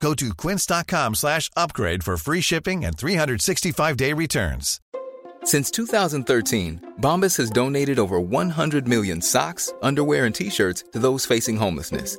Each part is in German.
Go to quince.com slash upgrade for free shipping and 365-day returns. Since 2013, Bombas has donated over 100 million socks, underwear, and T-shirts to those facing homelessness.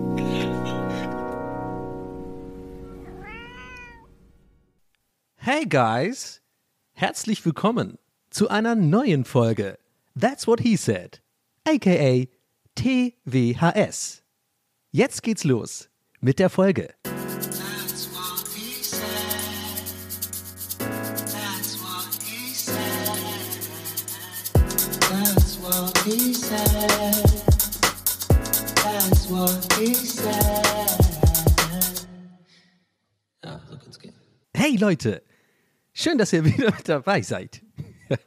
Hey guys, herzlich willkommen zu einer neuen Folge That's What He Said, aka TWHS. Jetzt geht's los mit der Folge. That's what he said. That's what he said. That's what he said. That's what he said. Ja, so kann's gehen. Hey Leute, schön, dass ihr wieder dabei seid.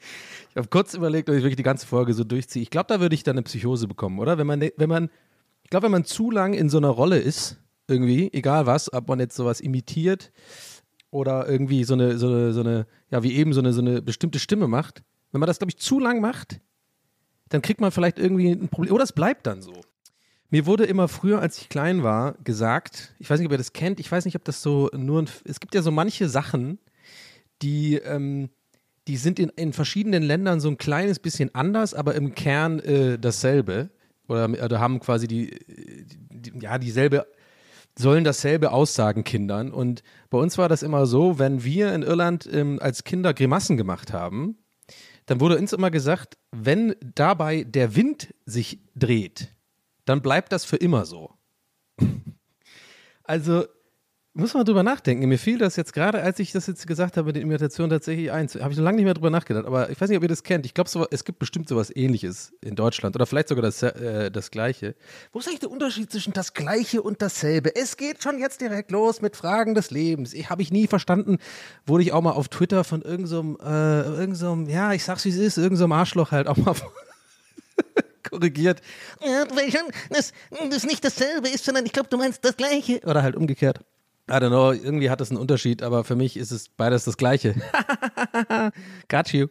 Ich habe kurz überlegt, ob ich wirklich die ganze Folge so durchziehe. Ich glaube, da würde ich dann eine Psychose bekommen, oder? Wenn man, wenn man, ich glaube, wenn man zu lang in so einer Rolle ist, irgendwie, egal was, ob man jetzt sowas imitiert oder irgendwie so eine, so eine, so eine ja, wie eben so eine, so eine bestimmte Stimme macht, wenn man das, glaube ich, zu lang macht, dann kriegt man vielleicht irgendwie ein Problem. Oder es bleibt dann so. Mir wurde immer früher, als ich klein war, gesagt, ich weiß nicht, ob ihr das kennt, ich weiß nicht, ob das so nur ein, es gibt ja so manche Sachen, die, ähm, die sind in, in verschiedenen Ländern so ein kleines bisschen anders, aber im Kern äh, dasselbe. Oder, oder haben quasi die, die, ja, dieselbe, sollen dasselbe aussagen Kindern. Und bei uns war das immer so, wenn wir in Irland ähm, als Kinder Grimassen gemacht haben, dann wurde uns immer gesagt, wenn dabei der Wind sich dreht, dann bleibt das für immer so. Also muss man drüber nachdenken. Mir fiel das jetzt gerade, als ich das jetzt gesagt habe mit den Imitationen tatsächlich eins. Habe ich so lange nicht mehr drüber nachgedacht. Aber ich weiß nicht, ob ihr das kennt. Ich glaube, so, es gibt bestimmt sowas ähnliches in Deutschland. Oder vielleicht sogar das, äh, das Gleiche. Wo ist eigentlich der Unterschied zwischen das Gleiche und dasselbe? Es geht schon jetzt direkt los mit Fragen des Lebens. Ich habe ich nie verstanden. Wurde ich auch mal auf Twitter von irgendeinem, äh, irgend so ja, ich sag's wie es ist, irgendeinem so Arschloch halt auch mal korrigiert. Ja, weil schon, das, das nicht dasselbe ist, sondern ich glaube, du meinst das Gleiche. Oder halt umgekehrt. I don't know, irgendwie hat es einen Unterschied, aber für mich ist es beides das Gleiche. Got you.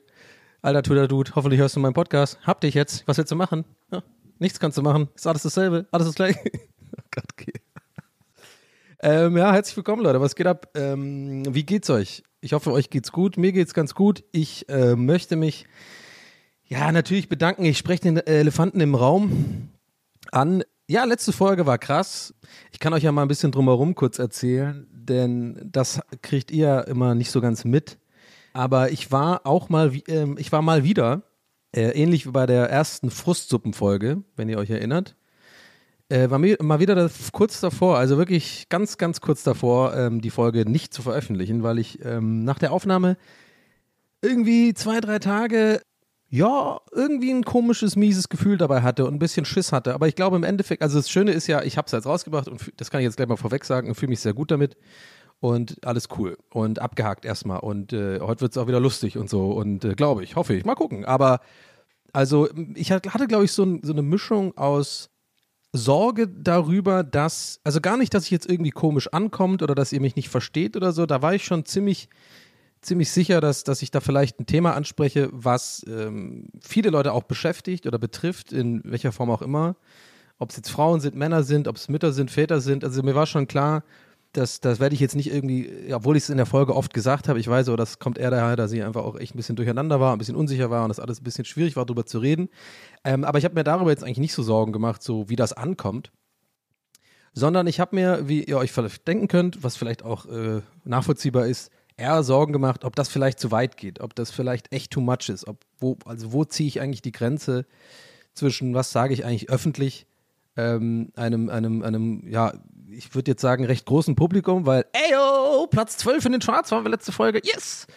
Alter Twitter Dude, hoffentlich hörst du meinen Podcast. Hab dich jetzt. Was willst du machen? Ja, nichts kannst du machen. Ist alles dasselbe. Alles das Gleiche. oh Gott, okay. Ähm, ja, herzlich willkommen, Leute. Was geht ab? Ähm, wie geht's euch? Ich hoffe, euch geht's gut. Mir geht's ganz gut. Ich äh, möchte mich ja natürlich bedanken. Ich spreche den Elefanten im Raum an. Ja, letzte Folge war krass. Ich kann euch ja mal ein bisschen drumherum kurz erzählen, denn das kriegt ihr ja immer nicht so ganz mit. Aber ich war auch mal, äh, ich war mal wieder, äh, ähnlich wie bei der ersten Frustsuppenfolge, wenn ihr euch erinnert, äh, war mir, mal wieder kurz davor, also wirklich ganz, ganz kurz davor, ähm, die Folge nicht zu veröffentlichen, weil ich ähm, nach der Aufnahme irgendwie zwei, drei Tage ja, irgendwie ein komisches, mieses Gefühl dabei hatte und ein bisschen Schiss hatte. Aber ich glaube im Endeffekt, also das Schöne ist ja, ich habe es jetzt rausgebracht und das kann ich jetzt gleich mal vorweg sagen und fühle mich sehr gut damit. Und alles cool und abgehakt erstmal. Und äh, heute wird es auch wieder lustig und so. Und äh, glaube ich, hoffe ich. Mal gucken. Aber also ich hatte, glaube ich, so, ein, so eine Mischung aus Sorge darüber, dass, also gar nicht, dass ich jetzt irgendwie komisch ankommt oder dass ihr mich nicht versteht oder so. Da war ich schon ziemlich ziemlich sicher, dass, dass ich da vielleicht ein Thema anspreche, was ähm, viele Leute auch beschäftigt oder betrifft, in welcher Form auch immer. Ob es jetzt Frauen sind, Männer sind, ob es Mütter sind, Väter sind. Also mir war schon klar, dass das werde ich jetzt nicht irgendwie, obwohl ich es in der Folge oft gesagt habe, ich weiß, aber das kommt eher daher, dass ich einfach auch echt ein bisschen durcheinander war, ein bisschen unsicher war und das alles ein bisschen schwierig war, darüber zu reden. Ähm, aber ich habe mir darüber jetzt eigentlich nicht so Sorgen gemacht, so wie das ankommt. Sondern ich habe mir, wie ihr euch vielleicht denken könnt, was vielleicht auch äh, nachvollziehbar ist, eher Sorgen gemacht, ob das vielleicht zu weit geht, ob das vielleicht echt too much ist, ob wo, also wo ziehe ich eigentlich die Grenze zwischen, was sage ich eigentlich öffentlich, ähm, einem, einem, einem, ja, ich würde jetzt sagen, recht großen Publikum, weil, eyo, Platz 12 in den Charts waren wir letzte Folge, yes!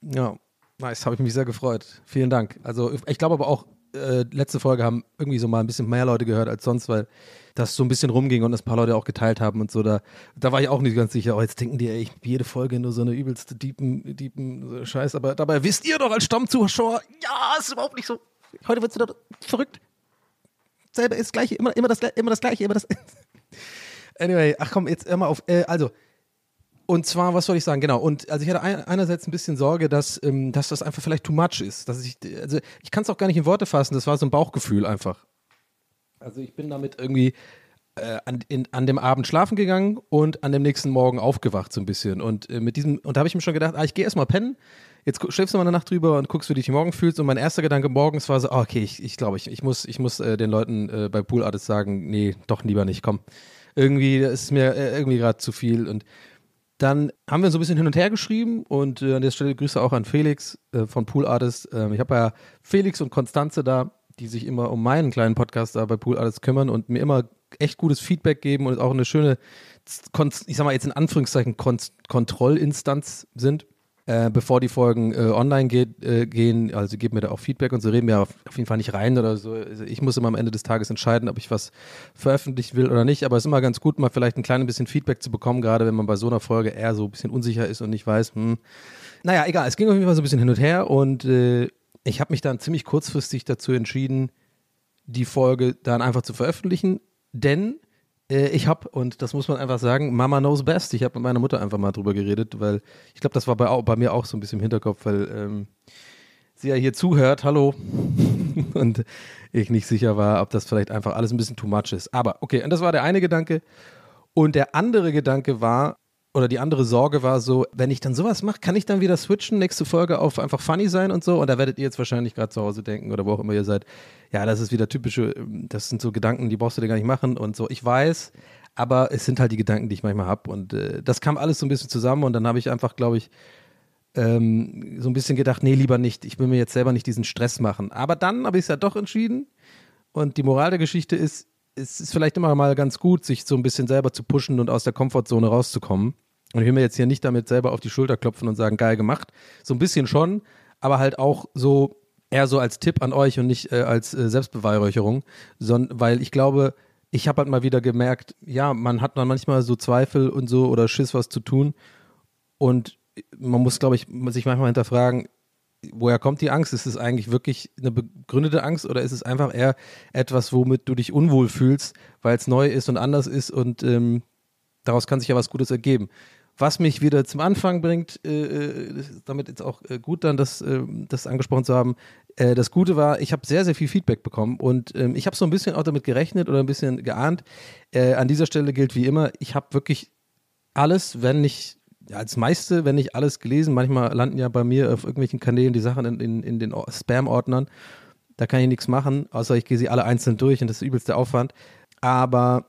Ja, nice, habe ich mich sehr gefreut. Vielen Dank. Also ich glaube aber auch, äh, letzte Folge haben irgendwie so mal ein bisschen mehr Leute gehört als sonst, weil das so ein bisschen rumging und das ein paar Leute auch geteilt haben und so. Da, da war ich auch nicht ganz sicher. Oh, jetzt denken die echt jede Folge nur so eine übelste diepen, diepen Scheiß. Aber dabei wisst ihr doch als Stammzuschauer, ja, ist überhaupt nicht so. Heute wird es wieder verrückt. Selber ist das Gleiche, immer, immer, das, immer das Gleiche, immer das. anyway, ach komm, jetzt immer auf. Äh, also, und zwar, was soll ich sagen? Genau. Und also ich hatte ein, einerseits ein bisschen Sorge, dass, ähm, dass das einfach vielleicht too much ist. Dass ich, also ich kann es auch gar nicht in Worte fassen. Das war so ein Bauchgefühl einfach. Also ich bin damit irgendwie äh, an, in, an dem Abend schlafen gegangen und an dem nächsten Morgen aufgewacht so ein bisschen. Und äh, mit diesem, und da habe ich mir schon gedacht, ah, ich gehe erstmal pennen. Jetzt schläfst du mal eine Nacht drüber und guckst, wie du dich morgen fühlst. Und mein erster Gedanke morgens war so, ah, okay, ich, ich glaube, ich, ich muss, ich muss äh, den Leuten äh, bei Pool Artists sagen, nee, doch lieber nicht, komm. Irgendwie, ist mir äh, irgendwie gerade zu viel. Und dann haben wir so ein bisschen hin und her geschrieben und äh, an der Stelle Grüße auch an Felix äh, von Pool Artist. Ähm, ich habe ja Felix und Konstanze da, die sich immer um meinen kleinen Podcast da bei Pool Artist kümmern und mir immer echt gutes Feedback geben und auch eine schöne, ich sag mal jetzt in Anführungszeichen, Kon Kontrollinstanz sind. Äh, bevor die Folgen äh, online geht, äh, gehen, also geben mir da auch Feedback und so. Reden wir auf, auf jeden Fall nicht rein oder so. Also ich muss immer am Ende des Tages entscheiden, ob ich was veröffentlichen will oder nicht, aber es ist immer ganz gut, mal vielleicht ein kleines bisschen Feedback zu bekommen, gerade wenn man bei so einer Folge eher so ein bisschen unsicher ist und nicht weiß, hm. Naja, egal, es ging auf jeden Fall so ein bisschen hin und her und äh, ich habe mich dann ziemlich kurzfristig dazu entschieden, die Folge dann einfach zu veröffentlichen, denn ich habe, und das muss man einfach sagen, Mama knows best. Ich habe mit meiner Mutter einfach mal drüber geredet, weil ich glaube, das war bei, bei mir auch so ein bisschen im Hinterkopf, weil ähm, sie ja hier zuhört, hallo, und ich nicht sicher war, ob das vielleicht einfach alles ein bisschen too much ist. Aber okay, und das war der eine Gedanke. Und der andere Gedanke war, oder die andere Sorge war so, wenn ich dann sowas mache, kann ich dann wieder switchen, nächste Folge auf einfach funny sein und so. Und da werdet ihr jetzt wahrscheinlich gerade zu Hause denken oder wo auch immer ihr seid. Ja, das ist wieder typische, das sind so Gedanken, die brauchst du dir gar nicht machen und so. Ich weiß, aber es sind halt die Gedanken, die ich manchmal habe. Und äh, das kam alles so ein bisschen zusammen und dann habe ich einfach, glaube ich, ähm, so ein bisschen gedacht, nee, lieber nicht. Ich will mir jetzt selber nicht diesen Stress machen. Aber dann habe ich es ja doch entschieden. Und die Moral der Geschichte ist, es ist vielleicht immer mal ganz gut, sich so ein bisschen selber zu pushen und aus der Komfortzone rauszukommen. Und ich will mir jetzt hier nicht damit selber auf die Schulter klopfen und sagen, geil gemacht. So ein bisschen schon, aber halt auch so eher so als Tipp an euch und nicht äh, als äh, Selbstbeweihräucherung, sondern weil ich glaube, ich habe halt mal wieder gemerkt, ja, man hat dann manchmal so Zweifel und so oder Schiss, was zu tun. Und man muss, glaube ich, sich manchmal hinterfragen, woher kommt die Angst? Ist es eigentlich wirklich eine begründete Angst oder ist es einfach eher etwas, womit du dich unwohl fühlst, weil es neu ist und anders ist und ähm, daraus kann sich ja was Gutes ergeben. Was mich wieder zum Anfang bringt, äh, äh, damit jetzt auch äh, gut dann, das, äh, das angesprochen zu haben. Äh, das Gute war, ich habe sehr, sehr viel Feedback bekommen und ähm, ich habe so ein bisschen auch damit gerechnet oder ein bisschen geahnt. Äh, an dieser Stelle gilt wie immer, ich habe wirklich alles, wenn nicht, ja, als meiste, wenn nicht alles gelesen. Manchmal landen ja bei mir auf irgendwelchen Kanälen die Sachen in, in, in den Or- Spam-Ordnern. Da kann ich nichts machen, außer ich gehe sie alle einzeln durch und das ist übelste Aufwand. Aber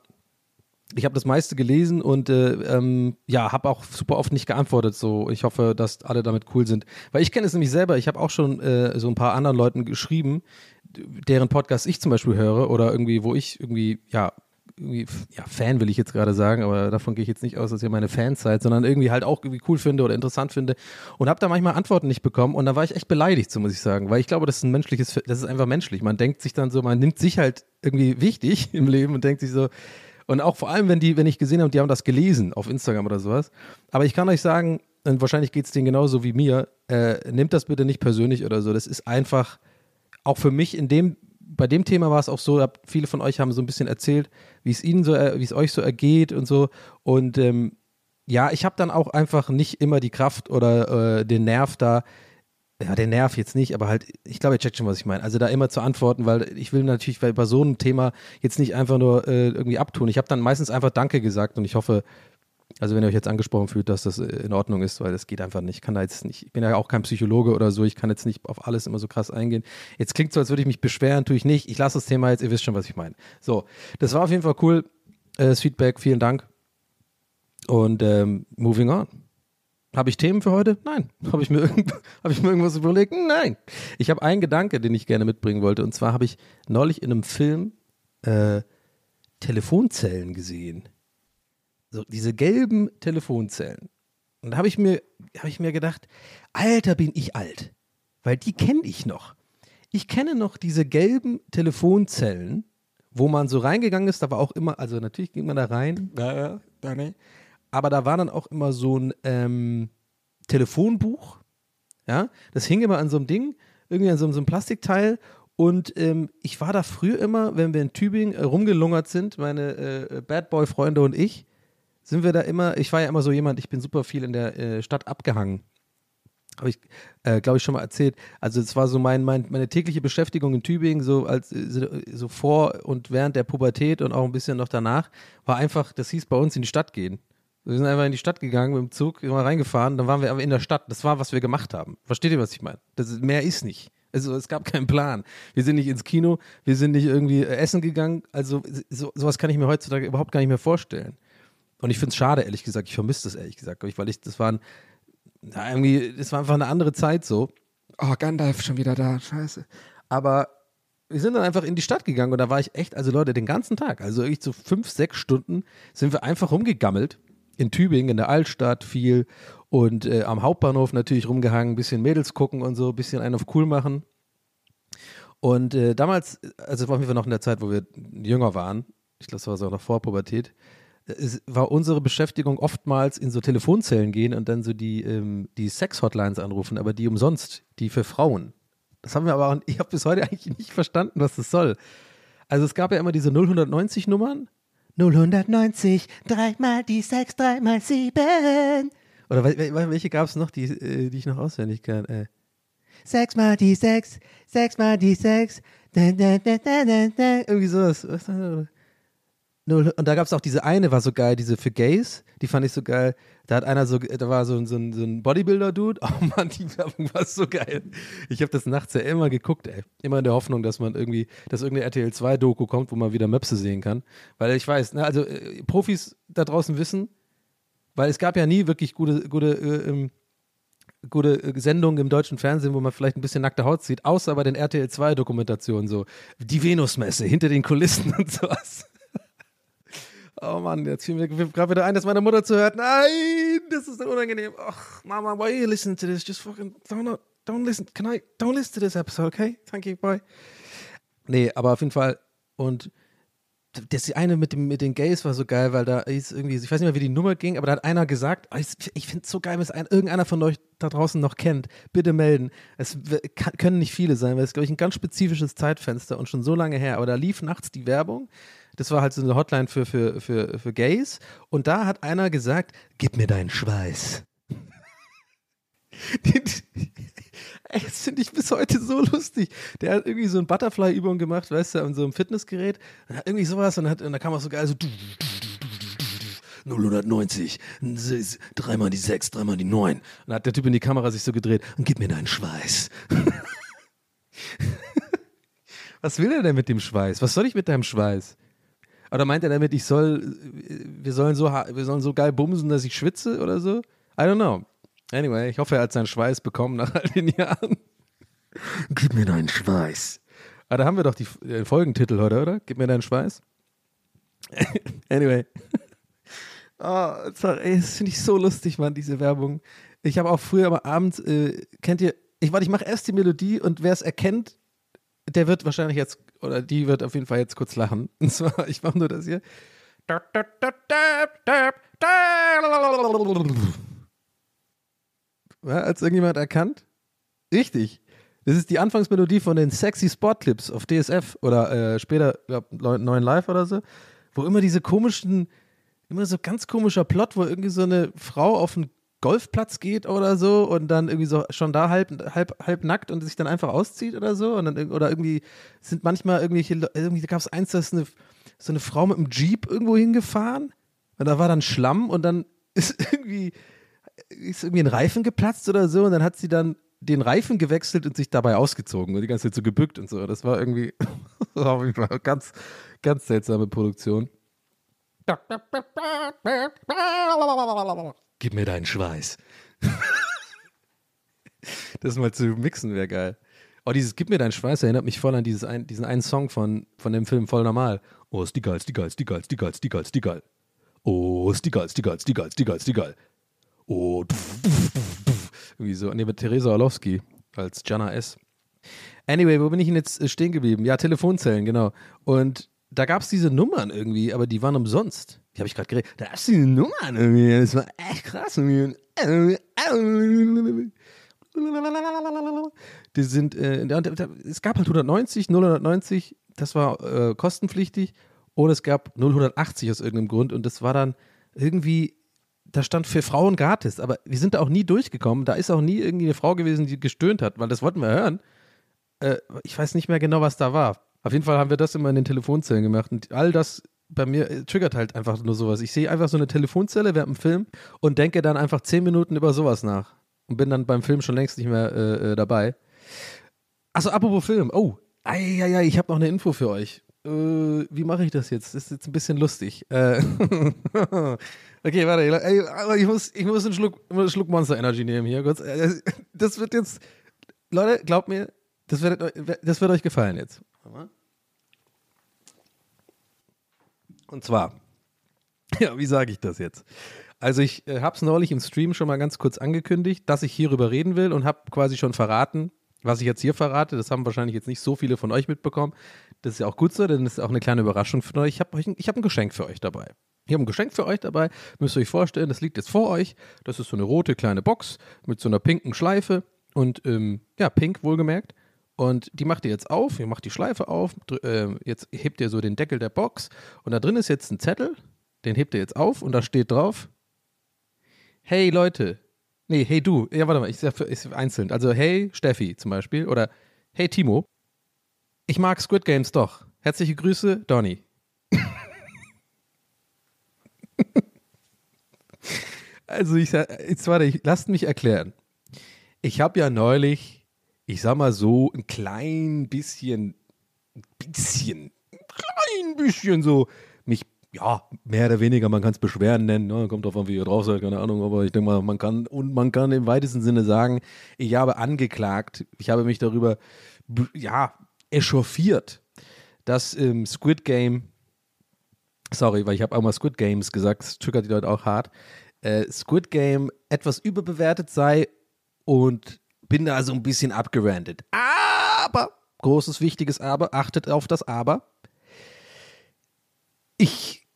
ich habe das meiste gelesen und äh, ähm, ja, habe auch super oft nicht geantwortet. So, ich hoffe, dass alle damit cool sind, weil ich kenne es nämlich selber. Ich habe auch schon äh, so ein paar anderen Leuten geschrieben, deren Podcast ich zum Beispiel höre oder irgendwie, wo ich irgendwie ja irgendwie, ja, Fan will ich jetzt gerade sagen, aber davon gehe ich jetzt nicht aus, dass ihr meine Fans seid, sondern irgendwie halt auch irgendwie cool finde oder interessant finde und habe da manchmal Antworten nicht bekommen und da war ich echt beleidigt, so muss ich sagen, weil ich glaube, das ist ein menschliches, das ist einfach menschlich. Man denkt sich dann so, man nimmt sich halt irgendwie wichtig im Leben und denkt sich so, und auch vor allem, wenn die, wenn ich gesehen habe, die haben das gelesen auf Instagram oder sowas. Aber ich kann euch sagen, und wahrscheinlich geht es denen genauso wie mir, äh, nehmt das bitte nicht persönlich oder so. Das ist einfach, auch für mich in dem, bei dem Thema war es auch so, hab, viele von euch haben so ein bisschen erzählt, wie es ihnen so, äh, wie es euch so ergeht und so. Und ähm, ja, ich habe dann auch einfach nicht immer die Kraft oder äh, den Nerv da, ja, den Nerv jetzt nicht, aber halt, ich glaube, ihr checkt schon, was ich meine. Also da immer zu antworten, weil ich will natürlich bei, bei so einem Thema jetzt nicht einfach nur äh, irgendwie abtun. Ich habe dann meistens einfach Danke gesagt und ich hoffe, also wenn ihr euch jetzt angesprochen fühlt, dass das äh, in Ordnung ist, weil das geht einfach nicht. Ich kann da jetzt nicht, ich bin ja auch kein Psychologe oder so, ich kann jetzt nicht auf alles immer so krass eingehen. Jetzt klingt so, als würde ich mich beschweren, tue ich nicht. Ich lasse das Thema jetzt, ihr wisst schon, was ich meine. So, das war auf jeden Fall cool. Äh, das Feedback, vielen Dank. Und ähm, moving on. Habe ich Themen für heute? Nein. Habe ich, mir habe ich mir irgendwas überlegt? Nein. Ich habe einen Gedanke, den ich gerne mitbringen wollte. Und zwar habe ich neulich in einem Film äh, Telefonzellen gesehen. So, diese gelben Telefonzellen. Und da habe ich, mir- habe ich mir gedacht, Alter, bin ich alt. Weil die kenne ich noch. Ich kenne noch diese gelben Telefonzellen, wo man so reingegangen ist. Da war auch immer, also natürlich ging man da rein. Ja, ja, da ne. Aber da war dann auch immer so ein ähm, Telefonbuch. Ja, das hing immer an so einem Ding, irgendwie an so, einem- so einem Plastikteil. Und ähm, ich war da früher immer, wenn wir in Tübingen äh, rumgelungert sind, meine äh, Bad Boy-Freunde und ich, sind wir da immer, ich war ja immer so jemand, ich bin super viel in der äh, Stadt abgehangen. Habe ich, äh, glaube ich, schon mal erzählt. Also es war so mein, mein, meine tägliche Beschäftigung in Tübingen, so als äh, so vor und während der Pubertät und auch ein bisschen noch danach, war einfach, das hieß bei uns in die Stadt gehen. Wir sind einfach in die Stadt gegangen mit dem Zug, sind mal reingefahren, dann waren wir aber in der Stadt. Das war, was wir gemacht haben. Versteht ihr, was ich meine? Das ist, mehr ist nicht. Also es gab keinen Plan. Wir sind nicht ins Kino, wir sind nicht irgendwie äh, essen gegangen. Also so, sowas kann ich mir heutzutage überhaupt gar nicht mehr vorstellen. Und ich finde es schade, ehrlich gesagt. Ich vermisse das ehrlich gesagt, weil ich, das waren, na, irgendwie, das war einfach eine andere Zeit so. Oh, Gandalf schon wieder da, scheiße. Aber wir sind dann einfach in die Stadt gegangen und da war ich echt, also Leute, den ganzen Tag, also wirklich so fünf, sechs Stunden sind wir einfach rumgegammelt. In Tübingen, in der Altstadt viel und äh, am Hauptbahnhof natürlich rumgehangen, ein bisschen Mädels gucken und so, ein bisschen einen auf cool machen. Und äh, damals, also es war auf jeden Fall noch in der Zeit, wo wir jünger waren, ich glaube, das war so noch vor Pubertät, es war unsere Beschäftigung oftmals in so Telefonzellen gehen und dann so die, ähm, die Sex-Hotlines anrufen, aber die umsonst, die für Frauen. Das haben wir aber auch, ich habe bis heute eigentlich nicht verstanden, was das soll. Also es gab ja immer diese 090 Nummern. 090, dreimal die 6, dreimal 7. Oder wel- wel- welche gab es noch, die, äh, die ich noch auswendig kann? Äh. Sechs mal die sechs, sechs mal die sechs. Da, da, da, da, da, da. Irgendwie sowas. Was war das? Null- Und da gab es auch diese eine, war so geil, diese für Gays, die fand ich so geil. Da hat einer so, da war so, ein- so ein, so ein Bodybuilder-Dude. Oh Mann, die Werbung war so geil. Ich habe das nachts ja immer geguckt, ey. Immer in der Hoffnung, dass man irgendwie, dass irgendeine RTL 2-Doku kommt, wo man wieder Möpse sehen kann. Weil ich weiß, ne, also äh, Profis da draußen wissen, weil es gab ja nie wirklich gute, gute, äh, ähm, gute äh, Sendungen im deutschen Fernsehen, wo man vielleicht ein bisschen nackte Haut sieht, außer bei den RTL 2-Dokumentationen, so die Venusmesse hinter den Kulissen und sowas. Oh Mann, jetzt fiel mir gerade wieder ein, dass meine Mutter zuhört. Nein, das ist unangenehm. Ach, Mama, why you listening to this? Just fucking don't, don't listen. Can I? Don't listen to this episode, okay? Thank you, bye. Nee, aber auf jeden Fall. Und das eine mit, dem, mit den Gays war so geil, weil da ist irgendwie, ich weiß nicht mehr, wie die Nummer ging, aber da hat einer gesagt, oh, ich, ich finde es so geil, wenn es ein, irgendeiner von euch da draußen noch kennt, bitte melden. Es kann, können nicht viele sein, weil es, glaube ich, ein ganz spezifisches Zeitfenster und schon so lange her. Aber da lief nachts die Werbung. Das war halt so eine Hotline für, für, für, für Gays. Und da hat einer gesagt, gib mir deinen Schweiß. Ey, das finde ich bis heute so lustig. Der hat irgendwie so eine Butterfly-Übung gemacht, weißt du, an so einem Fitnessgerät. Und hat irgendwie sowas und, hat, und da kam auch so geil so. 090, s- dreimal die 6, dreimal die 9. Und dann hat der Typ in die Kamera sich so gedreht und gib mir deinen Schweiß. Was will er denn mit dem Schweiß? Was soll ich mit deinem Schweiß? Oder meint er damit, ich soll, wir sollen so, wir sollen so geil bumsen, dass ich schwitze oder so? I don't know. Anyway, ich hoffe, er hat seinen Schweiß bekommen nach all den Jahren. Gib mir deinen Schweiß. Ah, da haben wir doch die äh, Folgentitel heute, oder? Gib mir deinen Schweiß. anyway. Oh, sorry, ey, das finde ich so lustig, Mann, diese Werbung. Ich habe auch früher aber abends, äh, kennt ihr, ich warte, ich mache erst die Melodie und wer es erkennt, der wird wahrscheinlich jetzt, oder die wird auf jeden Fall jetzt kurz lachen. Und zwar, ich mache nur das hier. Ja, Als irgendjemand erkannt? Richtig. Das ist die Anfangsmelodie von den Sexy Spot Clips auf DSF oder äh, später, glaub, 9 Live oder so, wo immer diese komischen, immer so ganz komischer Plot, wo irgendwie so eine Frau auf einen Golfplatz geht oder so und dann irgendwie so schon da halb, halb, halb nackt und sich dann einfach auszieht oder so. Und dann, oder irgendwie sind manchmal irgendwelche, Le- irgendwie gab es eins, da ist eine, so eine Frau mit einem Jeep irgendwo hingefahren und da war dann Schlamm und dann ist irgendwie, ist irgendwie ein Reifen geplatzt oder so und dann hat sie dann den Reifen gewechselt und sich dabei ausgezogen und die ganze Zeit so gebückt und so. Das war irgendwie war ganz, ganz seltsame Produktion. Gib mir deinen Schweiß. das mal zu mixen wäre geil. Oh, dieses Gib mir deinen Schweiß erinnert mich voll an dieses ein, diesen einen Song von, von dem Film Voll Normal. Oh, ist die geil, ist die geil, ist die geil, ist die geil, ist die geil, ist die geil. Oh, ist die geil, ist die geil, ist die geil, ist die geil, ist die geil. Oh, irgendwie so. Nee, mit Theresa Orlowski als Jana S. Anyway, wo bin ich denn jetzt äh, stehen geblieben? Ja, Telefonzellen, genau. Und da gab es diese Nummern irgendwie, aber die waren umsonst. Die habe ich gerade geredet. Da gab es diese Nummern irgendwie. Das war echt krass. Die sind, äh, es gab halt 190, 090, das war äh, kostenpflichtig. Und es gab 080 aus irgendeinem Grund. Und das war dann irgendwie, da stand für Frauen gratis. Aber wir sind da auch nie durchgekommen. Da ist auch nie irgendwie eine Frau gewesen, die gestöhnt hat, weil das wollten wir hören. Äh, ich weiß nicht mehr genau, was da war. Auf jeden Fall haben wir das immer in den Telefonzellen gemacht. Und all das bei mir äh, triggert halt einfach nur sowas. Ich sehe einfach so eine Telefonzelle während dem Film und denke dann einfach zehn Minuten über sowas nach. Und bin dann beim Film schon längst nicht mehr äh, äh, dabei. Achso, apropos Film. Oh, ei, ei, ei, ich habe noch eine Info für euch. Äh, wie mache ich das jetzt? Das ist jetzt ein bisschen lustig. Äh, okay, warte. Ey, ich muss, ich muss einen Schluck, einen Schluck Monster Energy nehmen hier. Kurz. Äh, Das wird jetzt. Leute, glaubt mir, das wird, das wird euch gefallen jetzt. Und zwar, ja, wie sage ich das jetzt? Also ich äh, habe es neulich im Stream schon mal ganz kurz angekündigt, dass ich hierüber reden will und habe quasi schon verraten, was ich jetzt hier verrate. Das haben wahrscheinlich jetzt nicht so viele von euch mitbekommen. Das ist ja auch gut so, denn das ist auch eine kleine Überraschung für euch. Ich habe hab ein Geschenk für euch dabei. Ich habe ein Geschenk für euch dabei. Müsst ihr euch vorstellen, das liegt jetzt vor euch. Das ist so eine rote kleine Box mit so einer pinken Schleife und ähm, ja, pink wohlgemerkt. Und die macht ihr jetzt auf, ihr macht die Schleife auf, äh, jetzt hebt ihr so den Deckel der Box und da drin ist jetzt ein Zettel, den hebt ihr jetzt auf und da steht drauf, hey Leute, nee, hey du, ja warte mal, ich sag ich einzeln, also hey Steffi zum Beispiel oder hey Timo, ich mag Squid Games doch, herzliche Grüße, Donny. also ich sag, jetzt warte, ich, lasst mich erklären. Ich habe ja neulich, ich sag mal so, ein klein bisschen, ein bisschen, ein klein bisschen so, mich, ja, mehr oder weniger, man kann es Beschwerden nennen, ne? kommt an, wie ihr drauf seid, keine Ahnung, aber ich denke mal, man kann, und man kann im weitesten Sinne sagen, ich habe angeklagt, ich habe mich darüber, ja, echauffiert, dass ähm, Squid Game, sorry, weil ich habe auch mal Squid Games gesagt, das triggert die Leute auch hart, äh, Squid Game etwas überbewertet sei und bin da so ein bisschen abgerandet. Aber, großes, wichtiges Aber, achtet auf das Aber. Ich,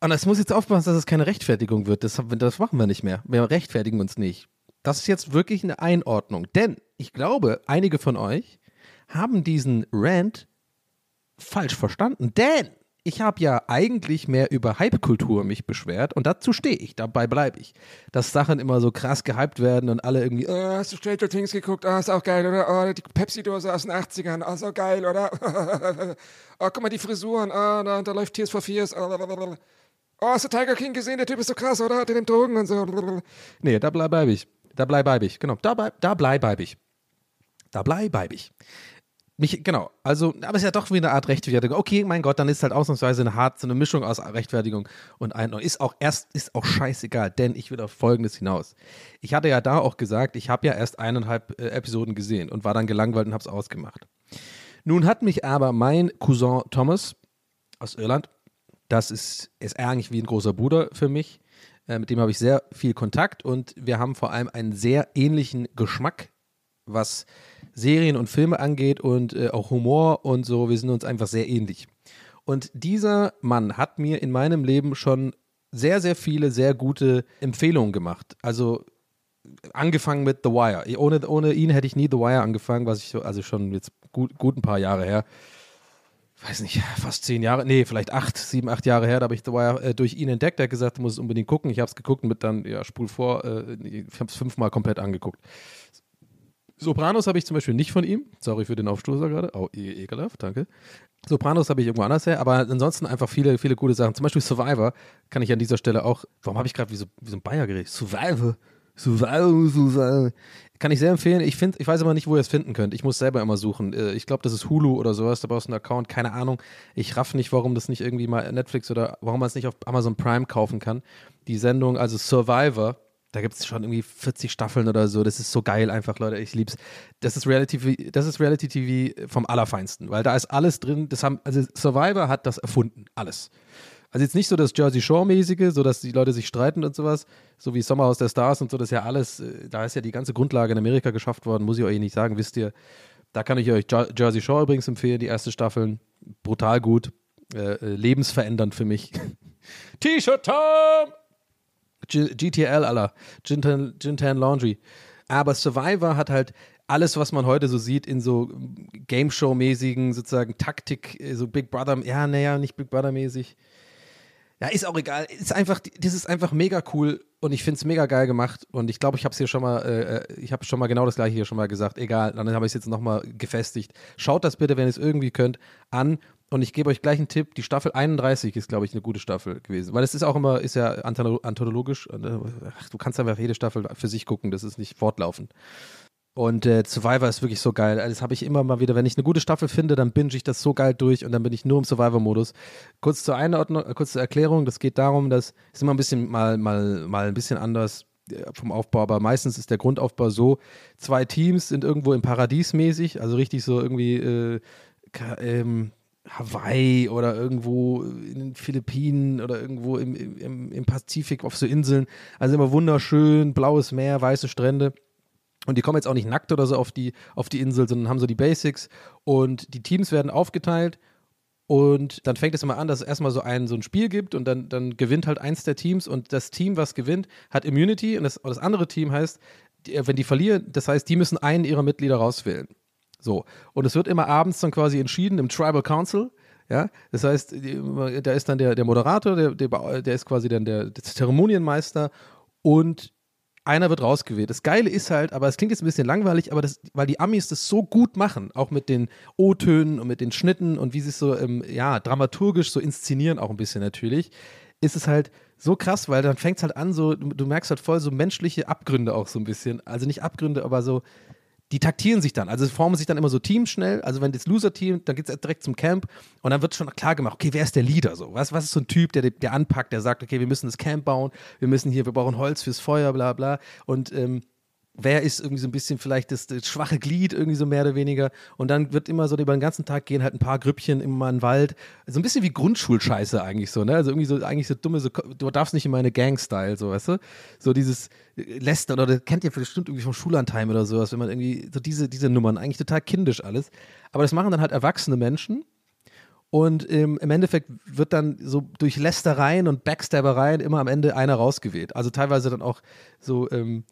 und es muss jetzt aufpassen, dass es keine Rechtfertigung wird. Das, das machen wir nicht mehr. Wir rechtfertigen uns nicht. Das ist jetzt wirklich eine Einordnung. Denn ich glaube, einige von euch haben diesen Rant falsch verstanden. Denn ich habe ja eigentlich mehr über Hype-Kultur mich beschwert und dazu stehe ich, dabei bleibe ich. Dass Sachen immer so krass gehypt werden und alle irgendwie, Oh, hast du Stranger Things geguckt? Oh, ist auch geil, oder? Oh, die Pepsi-Dose aus den 80ern. Oh, so geil, oder? oh, guck mal, die Frisuren. Oh, da, da läuft Tears for Fears. Oh, hast du Tiger King gesehen? Der Typ ist so krass, oder? Der nimmt Drogen und so. Nee, da bleib bleib ich. Da bleib bleib ich. Genau, da bleib, da bleib bleib ich. Da bleib bleib ich. Mich, genau, also, aber es ist ja doch wie eine Art Rechtfertigung. Okay, mein Gott, dann ist halt ausnahmsweise eine hart, so eine Mischung aus Rechtfertigung und Einordnung. Ist auch erst, ist auch scheißegal, denn ich will auf Folgendes hinaus. Ich hatte ja da auch gesagt, ich habe ja erst eineinhalb äh, Episoden gesehen und war dann gelangweilt und habe es ausgemacht. Nun hat mich aber mein Cousin Thomas aus Irland, das ist, ist eigentlich wie ein großer Bruder für mich, äh, mit dem habe ich sehr viel Kontakt und wir haben vor allem einen sehr ähnlichen Geschmack, was Serien und Filme angeht und äh, auch Humor und so. Wir sind uns einfach sehr ähnlich. Und dieser Mann hat mir in meinem Leben schon sehr, sehr viele sehr gute Empfehlungen gemacht. Also angefangen mit The Wire. Ohne, ohne ihn hätte ich nie The Wire angefangen, was ich so, also schon jetzt gut, gut ein paar Jahre her. Weiß nicht, fast zehn Jahre, nee, vielleicht acht, sieben, acht Jahre her, da habe ich The Wire äh, durch ihn entdeckt. Er hat gesagt, du musst es unbedingt gucken. Ich habe es geguckt und mit dann, ja, spul vor, äh, ich habe es fünfmal komplett angeguckt. Sopranos habe ich zum Beispiel nicht von ihm. Sorry für den Aufstoßer gerade. Oh, ekelhaft, danke. Sopranos habe ich irgendwo anders her, aber ansonsten einfach viele, viele gute Sachen. Zum Beispiel Survivor kann ich an dieser Stelle auch. Warum habe ich gerade wie so, wie so ein Bayer geredet? Survivor. Survivor, Survivor. Kann ich sehr empfehlen. Ich finde, ich weiß aber nicht, wo ihr es finden könnt. Ich muss selber immer suchen. Äh, Ich glaube, das ist Hulu oder sowas. Da brauchst du einen Account. Keine Ahnung. Ich raff nicht, warum das nicht irgendwie mal Netflix oder warum man es nicht auf Amazon Prime kaufen kann. Die Sendung, also Survivor, Da gibt es schon irgendwie 40 Staffeln oder so. Das ist so geil einfach, Leute. Ich lieb's. Das ist Reality, TV- das ist Reality TV vom Allerfeinsten, weil da ist alles drin. Das haben, also Survivor hat das erfunden. Alles. Also jetzt nicht so das Jersey Shore-mäßige, so dass die Leute sich streiten und sowas, so wie Sommerhaus der Stars und so, das ist ja alles, äh, da ist ja die ganze Grundlage in Amerika geschafft worden, muss ich euch nicht sagen, wisst ihr. Da kann ich euch Jer- Jersey Shore übrigens empfehlen, die erste Staffeln. Brutal gut, äh, äh, lebensverändernd für mich. T-Shirt-Time! G GTL, Alter. Gintan, Laundry. Aber Survivor hat halt alles, was man heute so sieht, in so Game Show-mäßigen, sozusagen Taktik, äh, so Big Brother, ja, naja, nicht Big Brother-mäßig. Ja, ist auch egal. Ist einfach, das ist einfach mega cool und ich finde es mega geil gemacht. Und ich glaube, ich habe es hier schon mal, äh, ich habe schon mal genau das gleiche hier schon mal gesagt. Egal, dann habe ich es jetzt nochmal gefestigt. Schaut das bitte, wenn ihr es irgendwie könnt, an. Und ich gebe euch gleich einen Tipp. Die Staffel 31 ist, glaube ich, eine gute Staffel gewesen. Weil es ist auch immer, ist ja antholo- anthologisch. Äh, ach, du kannst einfach jede Staffel für sich gucken. Das ist nicht fortlaufend. Und äh, Survivor ist wirklich so geil. Das habe ich immer mal wieder. Wenn ich eine gute Staffel finde, dann binge ich das so geil durch und dann bin ich nur im Survivor-Modus. Kurz zur Einordnung, äh, kurz zur Erklärung. Das geht darum, dass es immer ein bisschen mal, mal, mal ein bisschen anders äh, vom Aufbau, aber meistens ist der Grundaufbau so: zwei Teams sind irgendwo im Paradies mäßig, also richtig so irgendwie äh, ähm, Hawaii oder irgendwo in den Philippinen oder irgendwo im, im, im Pazifik auf so Inseln. Also immer wunderschön, blaues Meer, weiße Strände. Und die kommen jetzt auch nicht nackt oder so auf die, auf die Insel, sondern haben so die Basics. Und die Teams werden aufgeteilt. Und dann fängt es immer an, dass es erstmal so ein, so ein Spiel gibt und dann, dann gewinnt halt eins der Teams und das Team, was gewinnt, hat Immunity und das, das andere Team heißt, wenn die verlieren, das heißt, die müssen einen ihrer Mitglieder rauswählen. So. Und es wird immer abends dann quasi entschieden im Tribal Council. Ja, das heißt, da ist dann der, der Moderator, der, der, der ist quasi dann der, der Zeremonienmeister und einer wird rausgewählt. Das Geile ist halt, aber es klingt jetzt ein bisschen langweilig, aber das, weil die Amis das so gut machen, auch mit den O-Tönen und mit den Schnitten und wie sie es so, ähm, ja, dramaturgisch so inszenieren, auch ein bisschen natürlich, ist es halt so krass, weil dann fängt es halt an, so, du merkst halt voll so menschliche Abgründe auch so ein bisschen. Also nicht Abgründe, aber so, die taktieren sich dann. Also formen sich dann immer so Teams schnell. Also wenn das Loser-Team, dann geht es direkt zum Camp und dann wird schon klar gemacht, okay, wer ist der Leader so? Was, was ist so ein Typ, der, der anpackt, der sagt, okay, wir müssen das Camp bauen, wir müssen hier, wir brauchen Holz fürs Feuer, bla bla. Und ähm, wer ist irgendwie so ein bisschen vielleicht das, das schwache Glied, irgendwie so mehr oder weniger. Und dann wird immer so über den ganzen Tag gehen halt ein paar Grüppchen immer in den Wald. So ein bisschen wie Grundschulscheiße eigentlich so, ne? Also irgendwie so, eigentlich so dumme, so, du darfst nicht in meine Gang-Style, so, weißt du? So dieses äh, Lästern oder das kennt ihr bestimmt irgendwie vom Schullandheim oder sowas, wenn man irgendwie, so diese, diese Nummern, eigentlich total kindisch alles. Aber das machen dann halt erwachsene Menschen. Und ähm, im Endeffekt wird dann so durch Lästereien und Backstabbereien immer am Ende einer rausgewählt. Also teilweise dann auch so ähm,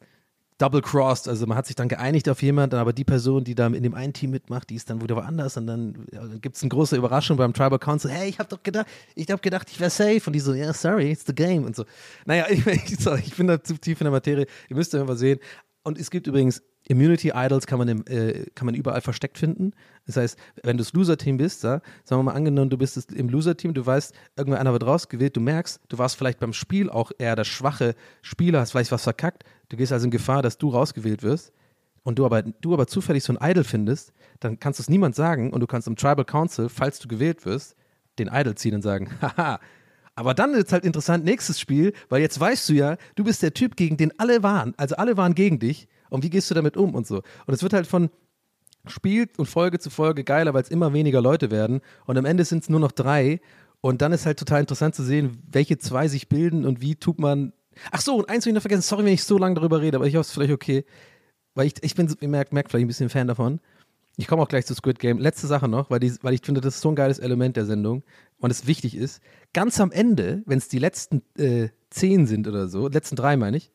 double-crossed. Also man hat sich dann geeinigt auf jemanden, aber die Person, die da in dem einen Team mitmacht, die ist dann wieder woanders und dann gibt es eine große Überraschung beim Tribal Council. Hey, ich habe doch gedacht, ich habe gedacht, ich wäre safe. Und die so, ja, yeah, sorry, it's the game und so. Naja, ich, ich, ich bin da zu tief in der Materie. Ihr müsst ja einfach sehen. Und es gibt übrigens Immunity Idols kann man, im, äh, kann man überall versteckt finden. Das heißt, wenn du das Loser-Team bist, ja, sagen wir mal angenommen, du bist im Loser-Team, du weißt, irgendwer einer wird rausgewählt, du merkst, du warst vielleicht beim Spiel auch eher der schwache Spieler, hast vielleicht was verkackt, du gehst also in Gefahr, dass du rausgewählt wirst und du aber, du aber zufällig so ein Idol findest, dann kannst du es niemand sagen und du kannst im Tribal Council, falls du gewählt wirst, den Idol ziehen und sagen, haha, aber dann ist halt interessant, nächstes Spiel, weil jetzt weißt du ja, du bist der Typ, gegen den alle waren. Also alle waren gegen dich. Und wie gehst du damit um und so? Und es wird halt von Spiel und Folge zu Folge geiler, weil es immer weniger Leute werden. Und am Ende sind es nur noch drei. Und dann ist halt total interessant zu sehen, welche zwei sich bilden und wie tut man. Ach so, und eins habe ich noch vergessen. Sorry, wenn ich so lange darüber rede, aber ich hoffe, es ist vielleicht okay. Weil ich, ich bin, ihr merkt, merkt vielleicht ein bisschen Fan davon. Ich komme auch gleich zu Squid Game. Letzte Sache noch, weil, die, weil ich finde, das ist so ein geiles Element der Sendung und es wichtig ist. Ganz am Ende, wenn es die letzten äh, zehn sind oder so, letzten drei meine ich,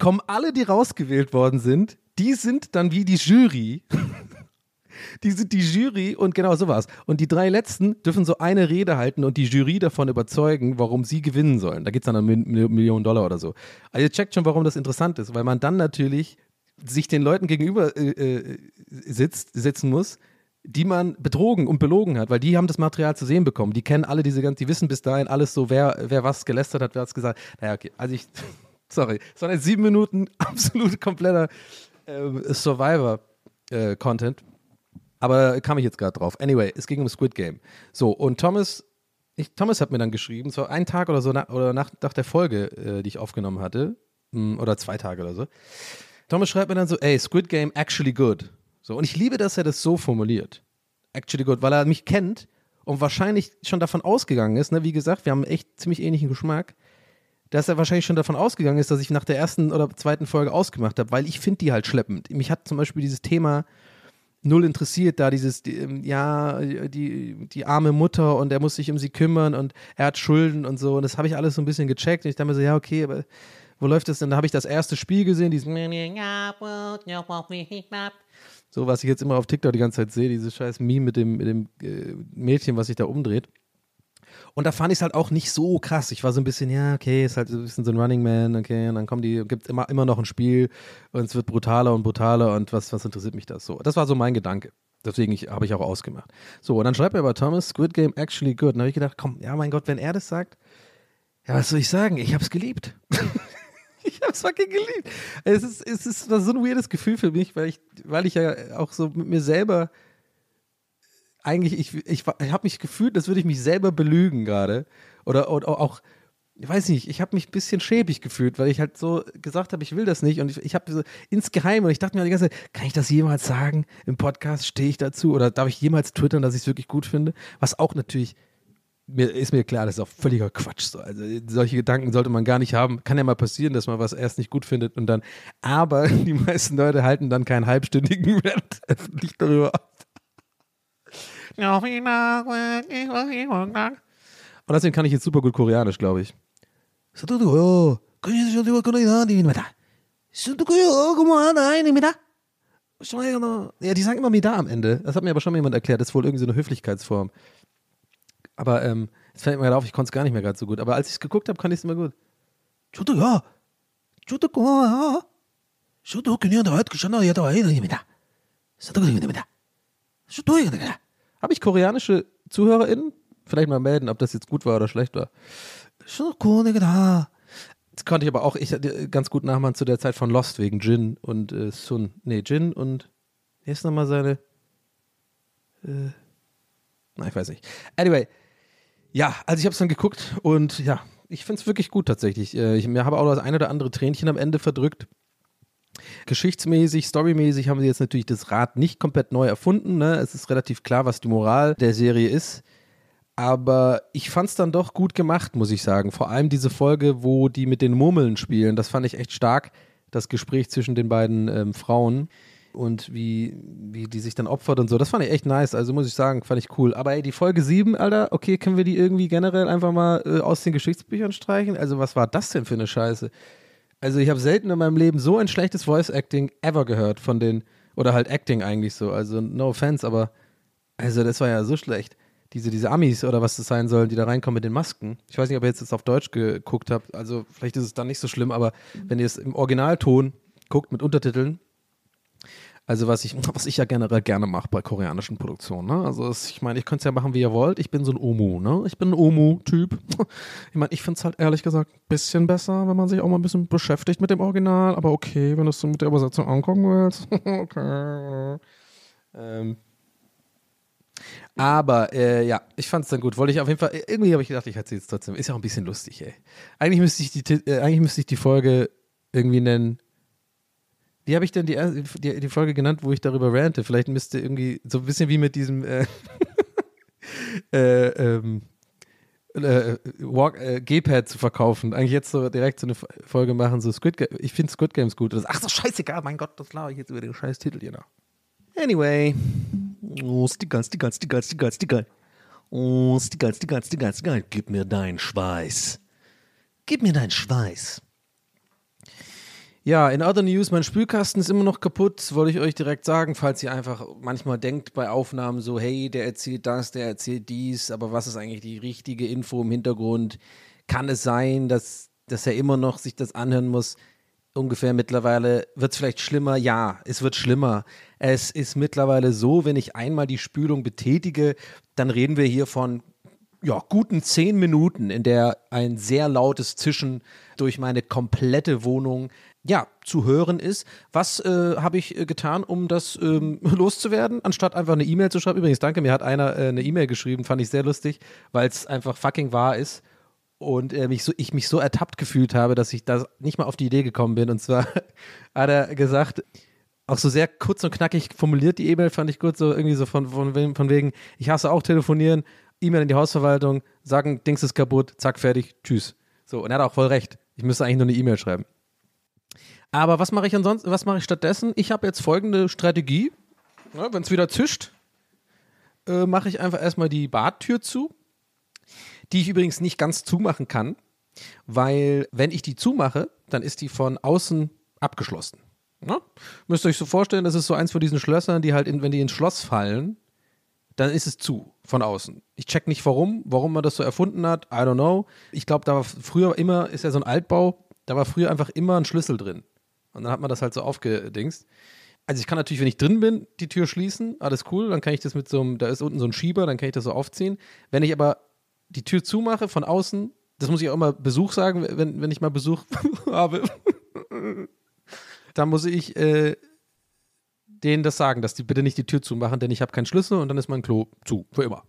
kommen alle, die rausgewählt worden sind, die sind dann wie die Jury. die sind die Jury und genau so war's. Und die drei letzten dürfen so eine Rede halten und die Jury davon überzeugen, warum sie gewinnen sollen. Da geht es dann um Mil- Mil- Millionen Dollar oder so. Also ihr checkt schon, warum das interessant ist, weil man dann natürlich sich den Leuten gegenüber äh, äh, sitzt, sitzen muss, die man betrogen und belogen hat, weil die haben das Material zu sehen bekommen. Die kennen alle diese ganzen, die wissen bis dahin alles so, wer, wer was gelästert hat, wer hat's gesagt. Naja, okay. Also ich, sorry, es waren jetzt sieben Minuten absolut kompletter äh, Survivor-Content. Aber kam ich jetzt gerade drauf. Anyway, es ging um Squid Game. So, und Thomas, ich, Thomas hat mir dann geschrieben, so einen Tag oder so na, oder nach, nach der Folge, äh, die ich aufgenommen hatte, Mm, Oder zwei Tage oder so. Thomas schreibt mir dann so, ey, Squid Game actually good. So, und ich liebe, dass er das so formuliert. Actually good, weil er mich kennt und wahrscheinlich schon davon ausgegangen ist, ne, wie gesagt, wir haben echt ziemlich ähnlichen Geschmack, dass er wahrscheinlich schon davon ausgegangen ist, dass ich nach der ersten oder zweiten Folge ausgemacht habe, weil ich finde die halt schleppend. Mich hat zum Beispiel dieses Thema null interessiert, da dieses, die, ähm, ja, die, die arme Mutter und er muss sich um sie kümmern und er hat Schulden und so und das habe ich alles so ein bisschen gecheckt und ich dachte mir so, ja, okay, aber wo läuft das denn? Da habe ich das erste Spiel gesehen, dieses so, was ich jetzt immer auf TikTok die ganze Zeit sehe, dieses scheiß Meme mit dem, mit dem äh, Mädchen, was sich da umdreht. Und da fand ich es halt auch nicht so krass. Ich war so ein bisschen, ja, okay, ist halt ein bisschen so ein Running Man, okay, und dann kommen die, gibt immer, immer noch ein Spiel und es wird brutaler und brutaler und was, was interessiert mich das so? Das war so mein Gedanke. Deswegen habe ich auch ausgemacht. So, und dann schreibt er aber Thomas, Squid Game actually good. Und dann habe ich gedacht, komm, ja, mein Gott, wenn er das sagt, ja, was soll ich sagen? Ich habe es geliebt. ich habe es fucking geliebt. Es ist, es ist so ein weirdes Gefühl für mich, weil ich, weil ich ja auch so mit mir selber eigentlich, ich, ich, ich habe mich gefühlt, als würde ich mich selber belügen gerade. Oder, oder auch, ich weiß nicht, ich habe mich ein bisschen schäbig gefühlt, weil ich halt so gesagt habe, ich will das nicht. Und ich, ich habe so insgeheim, und ich dachte mir die ganze Zeit, kann ich das jemals sagen im Podcast? Stehe ich dazu? Oder darf ich jemals twittern, dass ich es wirklich gut finde? Was auch natürlich, mir ist mir klar, das ist auch völliger Quatsch. So. Also solche Gedanken sollte man gar nicht haben. Kann ja mal passieren, dass man was erst nicht gut findet und dann, aber die meisten Leute halten dann keinen halbstündigen Rant öffentlich darüber ab. Und deswegen kann ich jetzt super gut Koreanisch, glaube ich. Ja, die sagen immer Mida am Ende. Das hat mir aber schon mal jemand erklärt. Das ist wohl irgendwie so eine Höflichkeitsform. Aber ähm, jetzt fällt mir gerade auf, ich konnte es gar nicht mehr gerade so gut. Aber als ich es geguckt habe, kann ich es immer gut. 저 habe ich koreanische ZuhörerInnen? Vielleicht mal melden, ob das jetzt gut war oder schlecht war. Genau. Das konnte ich aber auch ich, ganz gut nachmachen zu der Zeit von Lost wegen Jin und äh, Sun. Nee, Jin und. Hier ist nochmal seine. Äh, na, ich weiß nicht. Anyway. Ja, also ich habe es dann geguckt und ja, ich finde es wirklich gut tatsächlich. Äh, ich mir habe auch das ein oder andere Tränchen am Ende verdrückt. Geschichtsmäßig, storymäßig haben sie jetzt natürlich das Rad nicht komplett neu erfunden. Ne? Es ist relativ klar, was die Moral der Serie ist. Aber ich fand es dann doch gut gemacht, muss ich sagen. Vor allem diese Folge, wo die mit den Murmeln spielen, das fand ich echt stark. Das Gespräch zwischen den beiden ähm, Frauen und wie, wie die sich dann opfert und so. Das fand ich echt nice. Also muss ich sagen, fand ich cool. Aber ey, die Folge 7, Alter, okay, können wir die irgendwie generell einfach mal äh, aus den Geschichtsbüchern streichen? Also was war das denn für eine Scheiße? Also ich habe selten in meinem Leben so ein schlechtes Voice-Acting ever gehört von den, oder halt Acting eigentlich so. Also no offense, aber also das war ja so schlecht. Diese, diese Amis oder was das sein sollen, die da reinkommen mit den Masken. Ich weiß nicht, ob ihr jetzt das auf Deutsch geguckt habt. Also vielleicht ist es dann nicht so schlimm, aber wenn ihr es im Originalton guckt mit Untertiteln, also was ich, was ich ja generell gerne mache bei koreanischen Produktionen. Ne? Also es, ich meine, ich könnte es ja machen, wie ihr wollt. Ich bin so ein Omu, ne? Ich bin ein Omu-Typ. Ich meine, ich finde es halt ehrlich gesagt ein bisschen besser, wenn man sich auch mal ein bisschen beschäftigt mit dem Original. Aber okay, wenn du es so mit der Übersetzung angucken willst. okay. Ähm. Aber äh, ja, ich fand es dann gut. Wollte ich auf jeden Fall, irgendwie habe ich gedacht, ich erzähle es trotzdem. Ist ja auch ein bisschen lustig, ey. Eigentlich müsste ich die, äh, eigentlich müsste ich die Folge irgendwie nennen. Wie habe ich denn die, die, die Folge genannt, wo ich darüber rante? Vielleicht müsste irgendwie so ein bisschen wie mit diesem äh, äh, ähm, äh, äh, G-Pad zu verkaufen. Eigentlich jetzt so direkt so eine Folge machen, so Squid Game. Ich finde Squid Games gut. Das, ach so, scheißegal, mein Gott, das laber ich jetzt über den scheiß Titel hier noch. Anyway. Oh, Sticker, Sticker, Sticker, Sticker, Sticker. Oh, Sticker, Sticker, Sticker, Sticker. Gib mir deinen Schweiß. Gib mir deinen Schweiß. Ja, in other news, mein Spülkasten ist immer noch kaputt, wollte ich euch direkt sagen, falls ihr einfach manchmal denkt bei Aufnahmen so, hey, der erzählt das, der erzählt dies, aber was ist eigentlich die richtige Info im Hintergrund? Kann es sein, dass, dass er immer noch sich das anhören muss? Ungefähr mittlerweile wird es vielleicht schlimmer? Ja, es wird schlimmer. Es ist mittlerweile so, wenn ich einmal die Spülung betätige, dann reden wir hier von ja, guten zehn Minuten, in der ein sehr lautes Zischen durch meine komplette Wohnung ja, zu hören ist. Was äh, habe ich äh, getan, um das ähm, loszuwerden, anstatt einfach eine E-Mail zu schreiben? Übrigens, danke, mir hat einer äh, eine E-Mail geschrieben, fand ich sehr lustig, weil es einfach fucking wahr ist. und mich so, ich mich so ertappt gefühlt habe, dass ich da nicht mal auf die Idee gekommen bin. Und zwar hat er gesagt, auch so sehr kurz und knackig formuliert die E-Mail, fand ich gut, so irgendwie so von, von, von wegen, ich hasse auch telefonieren, E-Mail in die Hausverwaltung, sagen, Dings ist kaputt, zack, fertig, tschüss. So, und er hat auch voll recht. Ich müsste eigentlich nur eine E-Mail schreiben. Aber was mache ich ansonsten, was mache ich stattdessen? Ich habe jetzt folgende Strategie. Wenn es wieder zischt, äh, mache ich einfach erstmal die Badtür zu, die ich übrigens nicht ganz zumachen kann, weil wenn ich die zumache, dann ist die von außen abgeschlossen. Ne? Müsst ihr euch so vorstellen, das ist so eins von diesen Schlössern, die halt, in, wenn die ins Schloss fallen, dann ist es zu von außen. Ich check nicht warum, warum man das so erfunden hat, I don't know. Ich glaube, da war früher immer, ist ja so ein Altbau, da war früher einfach immer ein Schlüssel drin. Und dann hat man das halt so aufgedingst. Also ich kann natürlich, wenn ich drin bin, die Tür schließen, alles cool, dann kann ich das mit so einem, da ist unten so ein Schieber, dann kann ich das so aufziehen. Wenn ich aber die Tür zumache von außen, das muss ich auch immer Besuch sagen, wenn, wenn ich mal Besuch habe, dann muss ich äh, denen das sagen, dass die bitte nicht die Tür zumachen, denn ich habe keinen Schlüssel und dann ist mein Klo zu, für immer.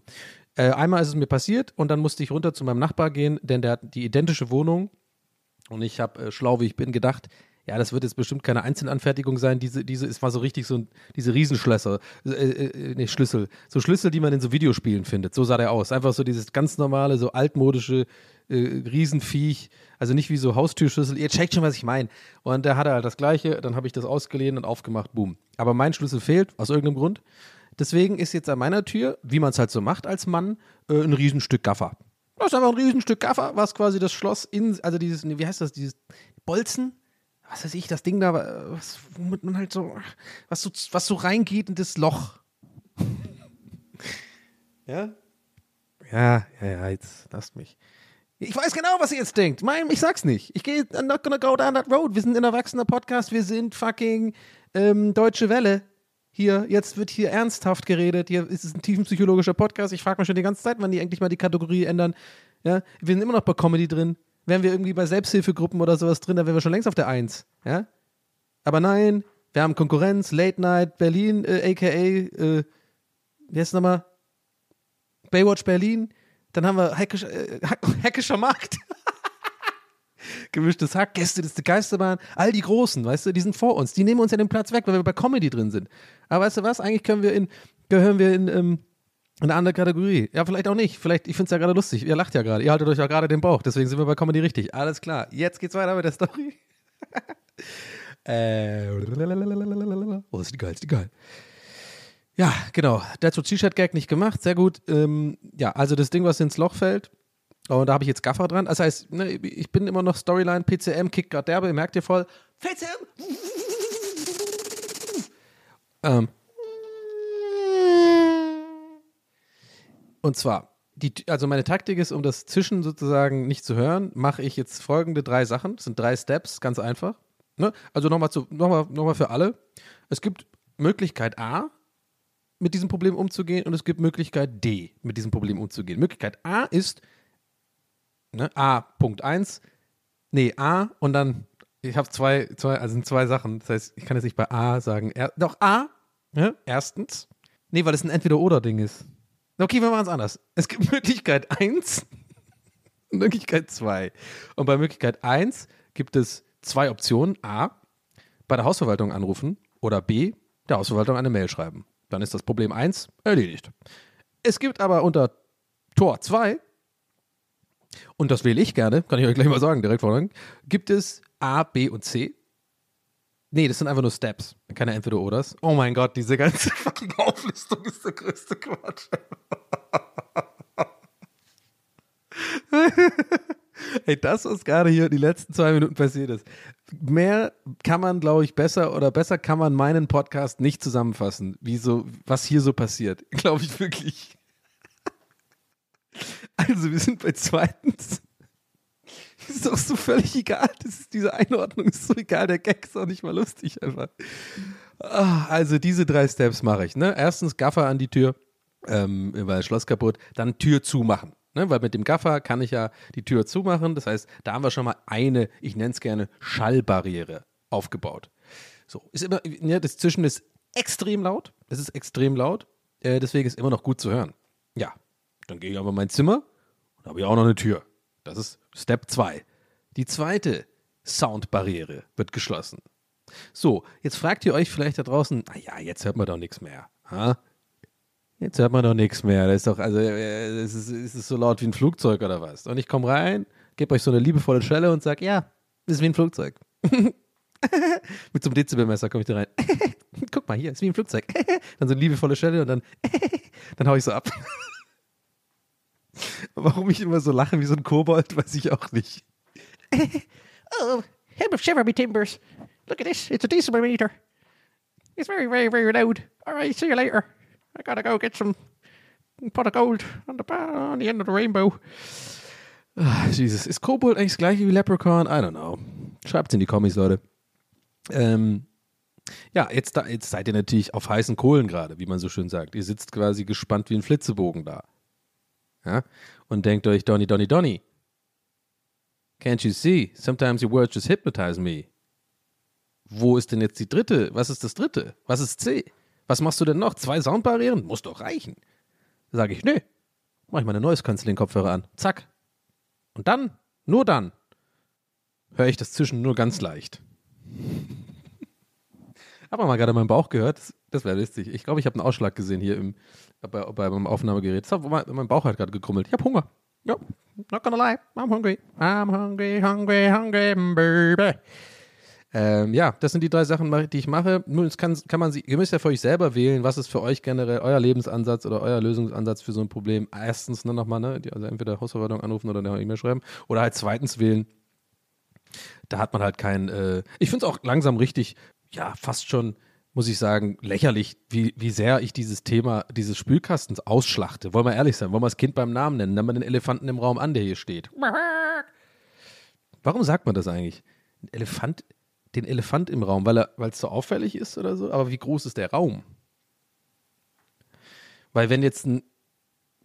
Äh, einmal ist es mir passiert und dann musste ich runter zu meinem Nachbar gehen, denn der hat die identische Wohnung und ich habe, äh, schlau wie ich bin, gedacht, ja, das wird jetzt bestimmt keine Einzelanfertigung sein. Diese, diese ist mal so richtig so ein, diese Riesenschlösser, äh, äh, nee, Schlüssel. So Schlüssel, die man in so Videospielen findet. So sah der aus. Einfach so dieses ganz normale, so altmodische äh, Riesenviech. Also nicht wie so Haustürschlüssel. Ihr checkt schon, was ich meine. Und da hat er halt das Gleiche. Dann habe ich das ausgeliehen und aufgemacht. Boom. Aber mein Schlüssel fehlt, aus irgendeinem Grund. Deswegen ist jetzt an meiner Tür, wie man es halt so macht als Mann, äh, ein Riesenstück Gaffer. Das ist einfach ein Riesenstück Gaffer, was quasi das Schloss in, also dieses, wie heißt das, dieses Bolzen? Was weiß ich, das Ding da, äh, was, womit man halt so, was so, was so reingeht in das Loch. ja? Ja, ja, ja, jetzt lasst mich. Ich weiß genau, was ihr jetzt denkt. Mein, ich sag's nicht. Ich gehe, I'm not gonna go down that road. Wir sind ein erwachsener Podcast. Wir sind fucking ähm, Deutsche Welle. Hier, jetzt wird hier ernsthaft geredet. Hier ist es ein tiefenpsychologischer Podcast. Ich frage mich schon die ganze Zeit, wann die endlich mal die Kategorie ändern. Ja, wir sind immer noch bei Comedy drin. Wären wir irgendwie bei Selbsthilfegruppen oder sowas drin, dann wären wir schon längst auf der Eins. Ja? Aber nein, wir haben Konkurrenz, Late Night, Berlin, äh, aka, äh, wie heißt es nochmal? Baywatch Berlin. Dann haben wir Hackisch, äh, Markt. Gemischtes Hack, Gäste des Geisterbahn, all die Großen, weißt du, die sind vor uns. Die nehmen uns ja den Platz weg, weil wir bei Comedy drin sind. Aber weißt du was? Eigentlich können wir in, gehören wir in, ähm, in eine andere Kategorie. Ja, vielleicht auch nicht. Vielleicht, ich finde es ja gerade lustig. Ihr lacht ja gerade. Ihr haltet euch ja gerade den Bauch. Deswegen sind wir bei Comedy richtig. Alles klar. Jetzt geht's weiter mit der Story. äh, oh, ist die geil, ist die geil. Ja, genau. What T-Shirt-Gag nicht gemacht. Sehr gut. Ähm, ja, also das Ding, was ins Loch fällt. Und da habe ich jetzt Gaffer dran. Das heißt, ne, ich bin immer noch Storyline, PCM, kickt gerade derbe, merkt ihr voll. PCM! Ähm. Und zwar, die, also meine Taktik ist, um das Zischen sozusagen nicht zu hören, mache ich jetzt folgende drei Sachen. Das sind drei Steps, ganz einfach. Ne? Also nochmal noch mal, noch mal für alle. Es gibt Möglichkeit A, mit diesem Problem umzugehen und es gibt Möglichkeit D, mit diesem Problem umzugehen. Möglichkeit A ist, ne, A, Punkt 1, nee, A und dann, ich habe zwei, zwei, also sind zwei Sachen. Das heißt, ich kann jetzt nicht bei A sagen, er, doch A, ne, erstens, nee, weil es ein Entweder-Oder-Ding ist. Okay, wir machen es anders. Es gibt Möglichkeit 1 und Möglichkeit 2. Und bei Möglichkeit 1 gibt es zwei Optionen. A, bei der Hausverwaltung anrufen oder B, der Hausverwaltung eine Mail schreiben. Dann ist das Problem 1 erledigt. Es gibt aber unter Tor 2, und das wähle ich gerne, kann ich euch gleich mal sagen, direkt vorne, gibt es A, B und C. Nee, das sind einfach nur Steps, keine Entweder-Oders. Oh mein Gott, diese ganze fucking Auflistung ist der größte Quatsch. Ey, das, was gerade hier die letzten zwei Minuten passiert ist. Mehr kann man, glaube ich, besser oder besser kann man meinen Podcast nicht zusammenfassen, wie so, was hier so passiert. Glaube ich wirklich. Also, wir sind bei zweitens. Ist doch so völlig egal. Das ist, diese Einordnung ist so egal. Der Gag ist auch nicht mal lustig einfach. Ah, Also, diese drei Steps mache ich. Ne? Erstens Gaffer an die Tür, ähm, weil Schloss kaputt. Dann Tür zumachen. Ne? Weil mit dem Gaffer kann ich ja die Tür zumachen. Das heißt, da haben wir schon mal eine, ich nenne es gerne, Schallbarriere aufgebaut. So, ist immer, ne, das Zwischen ist extrem laut. Es ist extrem laut. Äh, deswegen ist immer noch gut zu hören. Ja, dann gehe ich aber in mein Zimmer und habe ich auch noch eine Tür. Das ist Step 2. Die zweite Soundbarriere wird geschlossen. So, jetzt fragt ihr euch vielleicht da draußen, naja, jetzt hört man doch nichts mehr. Ha? Jetzt hört man doch nichts mehr. Das ist doch, also, äh, es ist, ist so laut wie ein Flugzeug oder was? Und ich komme rein, gebe euch so eine liebevolle Schelle und sage, ja, das ist wie ein Flugzeug. Mit so einem Dezibelmesser komme ich da rein. Guck mal, hier, ist wie ein Flugzeug. dann so eine liebevolle Schelle und dann, dann hau ich so ab. Warum ich immer so lache wie so ein Kobold, weiß ich auch nicht. Oh, help shiver me timbers. Look at this. It's a decibel meter. It's very, very, very loud. All right, see you later. I gotta go get some pot of gold on the, on the end of the rainbow. Ah, Jesus. Ist Kobold eigentlich das gleiche wie Leprechaun? I don't know. Schreibt's in die Kommis, Leute. Ähm, ja, jetzt, da, jetzt seid ihr natürlich auf heißen Kohlen gerade, wie man so schön sagt. Ihr sitzt quasi gespannt wie ein Flitzebogen da. Ja? Und denkt euch, Donny, Donny, Donny. Can't you see? Sometimes your words just hypnotize me. Wo ist denn jetzt die dritte? Was ist das dritte? Was ist C? Was machst du denn noch? Zwei Soundbarrieren? Muss doch reichen. Sage ich, nö. Mach ich meine neues Kopfhörer an. Zack. Und dann, nur dann, höre ich das Zwischen nur ganz leicht. Hab mal gerade meinen Bauch gehört. Das, das wäre lustig. Ich glaube, ich habe einen Ausschlag gesehen hier im, bei, bei meinem Aufnahmegerät. Das hat, mein, Bauch hat gerade gekrummelt. Ich habe Hunger. Ja, not gonna lie. I'm hungry. I'm hungry, hungry, hungry, baby. Ähm, ja, das sind die drei Sachen, die ich mache. Nun, kann, kann man sie, ihr müsst ja für euch selber wählen, was ist für euch generell euer Lebensansatz oder euer Lösungsansatz für so ein Problem. Erstens, ne, nochmal, ne, also entweder Hausverwaltung anrufen oder eine E-Mail schreiben. Oder halt zweitens wählen. Da hat man halt kein, äh, ich finde es auch langsam richtig, ja, fast schon, muss ich sagen, lächerlich, wie, wie sehr ich dieses Thema dieses Spülkastens ausschlachte. Wollen wir ehrlich sein, wollen wir das Kind beim Namen nennen, nennen wir den Elefanten im Raum an, der hier steht. Warum sagt man das eigentlich? Ein Elefant, den Elefant im Raum, weil weil es so auffällig ist oder so? Aber wie groß ist der Raum? Weil wenn jetzt ein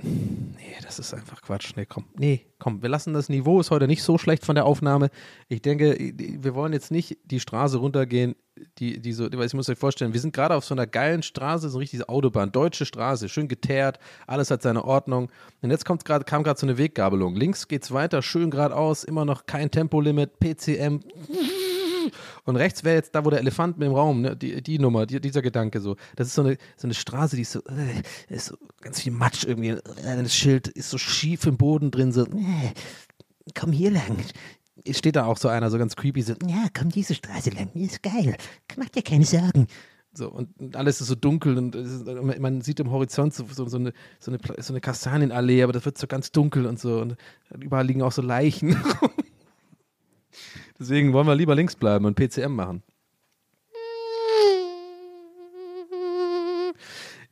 Nee, das ist einfach Quatsch. Nee, komm. Nee, komm, wir lassen das Niveau ist heute nicht so schlecht von der Aufnahme. Ich denke, wir wollen jetzt nicht die Straße runtergehen, die, die so, ich muss euch vorstellen, wir sind gerade auf so einer geilen Straße, so eine richtige Autobahn, deutsche Straße, schön geteert, alles hat seine Ordnung. Und jetzt kommt grad, kam gerade so eine Weggabelung. Links geht's weiter, schön geradeaus, immer noch kein Tempolimit, PCM. Und rechts wäre jetzt da, wo der Elefant mit dem Raum, ne, die, die Nummer, die, dieser Gedanke so. Das ist so eine, so eine Straße, die ist so, äh, ist so ganz viel Matsch irgendwie. Äh, das Schild ist so schief im Boden drin, so, äh, komm hier lang. Steht da auch so einer, so ganz creepy, so, Ja, komm diese Straße lang. Die ist geil. Mach dir keine Sorgen. so und, alles ist so dunkel und ist, man sieht im Horizont so, so, so, eine, so, eine, so eine Kastanienallee, aber das wird so ganz dunkel und so. Und überall liegen auch so Leichen. Deswegen wollen wir lieber links bleiben und PCM machen.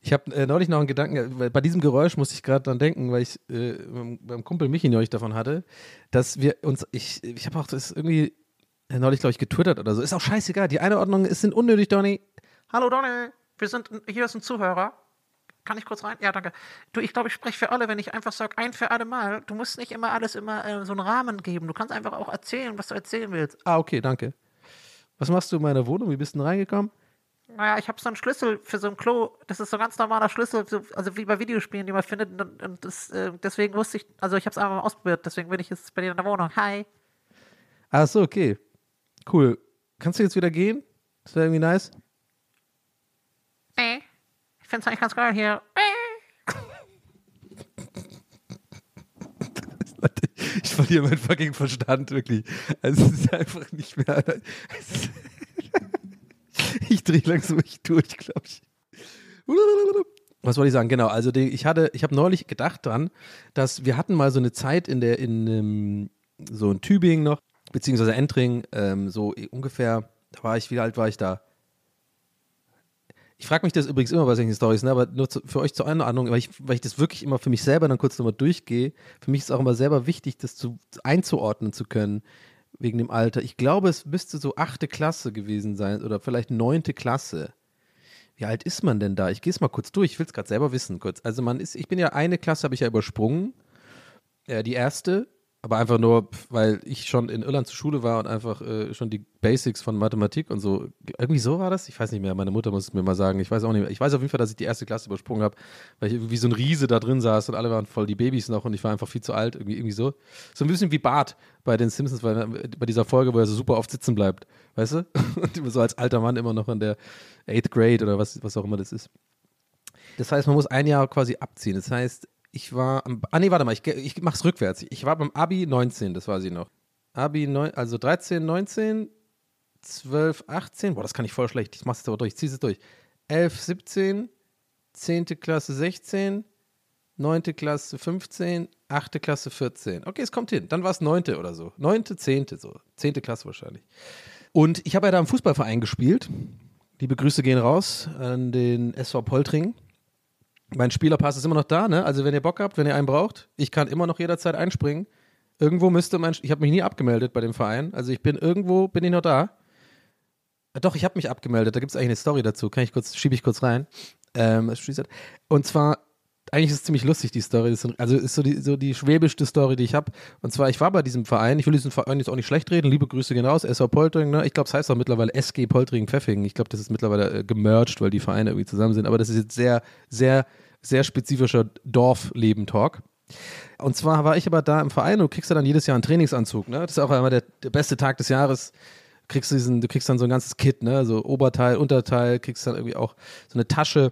Ich habe äh, neulich noch einen Gedanken, bei diesem Geräusch musste ich gerade dran denken, weil ich äh, beim, Kumpel Michi neulich davon hatte, dass wir uns, ich, ich habe auch das irgendwie äh, neulich, glaube ich, getwittert oder so. Ist auch scheißegal. Die Einordnungen es sind unnötig, Donny. Hallo Donny, wir sind, hier ist ein Zuhörer. Kann ich kurz rein? Ja, danke. Du, ich glaube, ich spreche für alle, wenn ich einfach sage, ein für alle Mal. Du musst nicht immer alles immer äh, so einen Rahmen geben. Du kannst einfach auch erzählen, was du erzählen willst. Ah, okay, danke. Was machst du in meiner Wohnung? Wie bist du denn reingekommen? Naja, ich habe so einen Schlüssel für so ein Klo. Das ist so ein ganz normaler Schlüssel, so, also wie bei Videospielen, die man findet. Und, und das, äh, deswegen wusste ich, also ich habe es einfach mal ausprobiert. Deswegen bin ich jetzt bei dir in der Wohnung. Hi. Ach so, okay. Cool. Kannst du jetzt wieder gehen? Das wäre irgendwie nice. Nee. Ich finde es eigentlich ganz geil hier. Ich verliere meinen fucking Verstand, wirklich. Also es ist einfach nicht mehr. Ich drehe langsam echt durch, glaube ich. Was wollte ich sagen? Genau, also die, ich hatte, ich habe neulich gedacht dran, dass wir hatten mal so eine Zeit in der, in so in Tübingen noch, beziehungsweise Entring, ähm, so ungefähr, da war ich, wie alt war ich da? Ich frage mich das übrigens immer bei solchen Stories, ne? aber nur zu, für euch zur Einordnung, weil ich, weil ich das wirklich immer für mich selber dann kurz nochmal durchgehe. Für mich ist es auch immer selber wichtig, das zu, einzuordnen zu können, wegen dem Alter. Ich glaube, es müsste so achte Klasse gewesen sein oder vielleicht neunte Klasse. Wie alt ist man denn da? Ich gehe es mal kurz durch, ich will es gerade selber wissen kurz. Also man ist, ich bin ja eine Klasse, habe ich ja übersprungen. Ja, die erste Aber einfach nur, weil ich schon in Irland zur Schule war und einfach äh, schon die Basics von Mathematik und so. Irgendwie so war das? Ich weiß nicht mehr. Meine Mutter muss es mir mal sagen. Ich weiß auch nicht mehr. Ich weiß auf jeden Fall, dass ich die erste Klasse übersprungen habe, weil ich irgendwie so ein Riese da drin saß und alle waren voll die Babys noch und ich war einfach viel zu alt. Irgendwie, irgendwie so. So ein bisschen wie Bart bei den Simpsons, weil, äh, bei dieser Folge, wo er so super oft sitzen bleibt. Weißt du? Und so als alter Mann immer noch in der Eighth Grade oder was, was auch immer das ist. Das heißt, man muss ein Jahr quasi abziehen. Das heißt, ich war am, ah nee, warte mal, ich, ich mach's rückwärts. Ich war beim Abi 19, das weiß ich noch. Abi 9, also 13, 19, 12, 18, boah, das kann ich voll schlecht. Ich mach's jetzt aber durch, ich zieh's jetzt durch. 11, 17, 10. Klasse 16, 9. Klasse 15, 8. Klasse 14. Okay, es kommt hin. Dann war es 9. oder so. 9., 10. so. 10. Klasse wahrscheinlich. Und ich habe ja da im Fußballverein gespielt. Liebe Grüße gehen raus an den SV Poltring. Mein Spielerpass ist immer noch da, ne? Also wenn ihr Bock habt, wenn ihr einen braucht, ich kann immer noch jederzeit einspringen. Irgendwo müsste mein, ich habe mich nie abgemeldet bei dem Verein. Also ich bin irgendwo, bin ich noch da. Äh, Doch, ich habe mich abgemeldet. Da gibt es eigentlich eine Story dazu. Kann ich kurz, schiebe ich kurz rein. Ähm, schließt- und zwar, eigentlich ist es ziemlich lustig, die Story. Ist, also ist so die, so die schwäbischste Story, die ich habe. Und zwar, ich war bei diesem Verein, ich will diesen Verein jetzt auch nicht schlecht reden, liebe Grüße gehen raus, SV Poltering, ne? Ich glaube, es heißt auch mittlerweile SG Poltering Pfeffing. Ich glaube, das ist mittlerweile äh, gemerged, weil die Vereine irgendwie zusammen sind. Aber das ist jetzt sehr, sehr, sehr spezifischer Dorfleben-Talk. Und zwar war ich aber da im Verein und du kriegst ja dann jedes Jahr einen Trainingsanzug. Ne? Das ist auch immer der, der beste Tag des Jahres. Kriegst du, diesen, du kriegst dann so ein ganzes Kit, ne? so Oberteil, Unterteil, kriegst dann irgendwie auch so eine Tasche,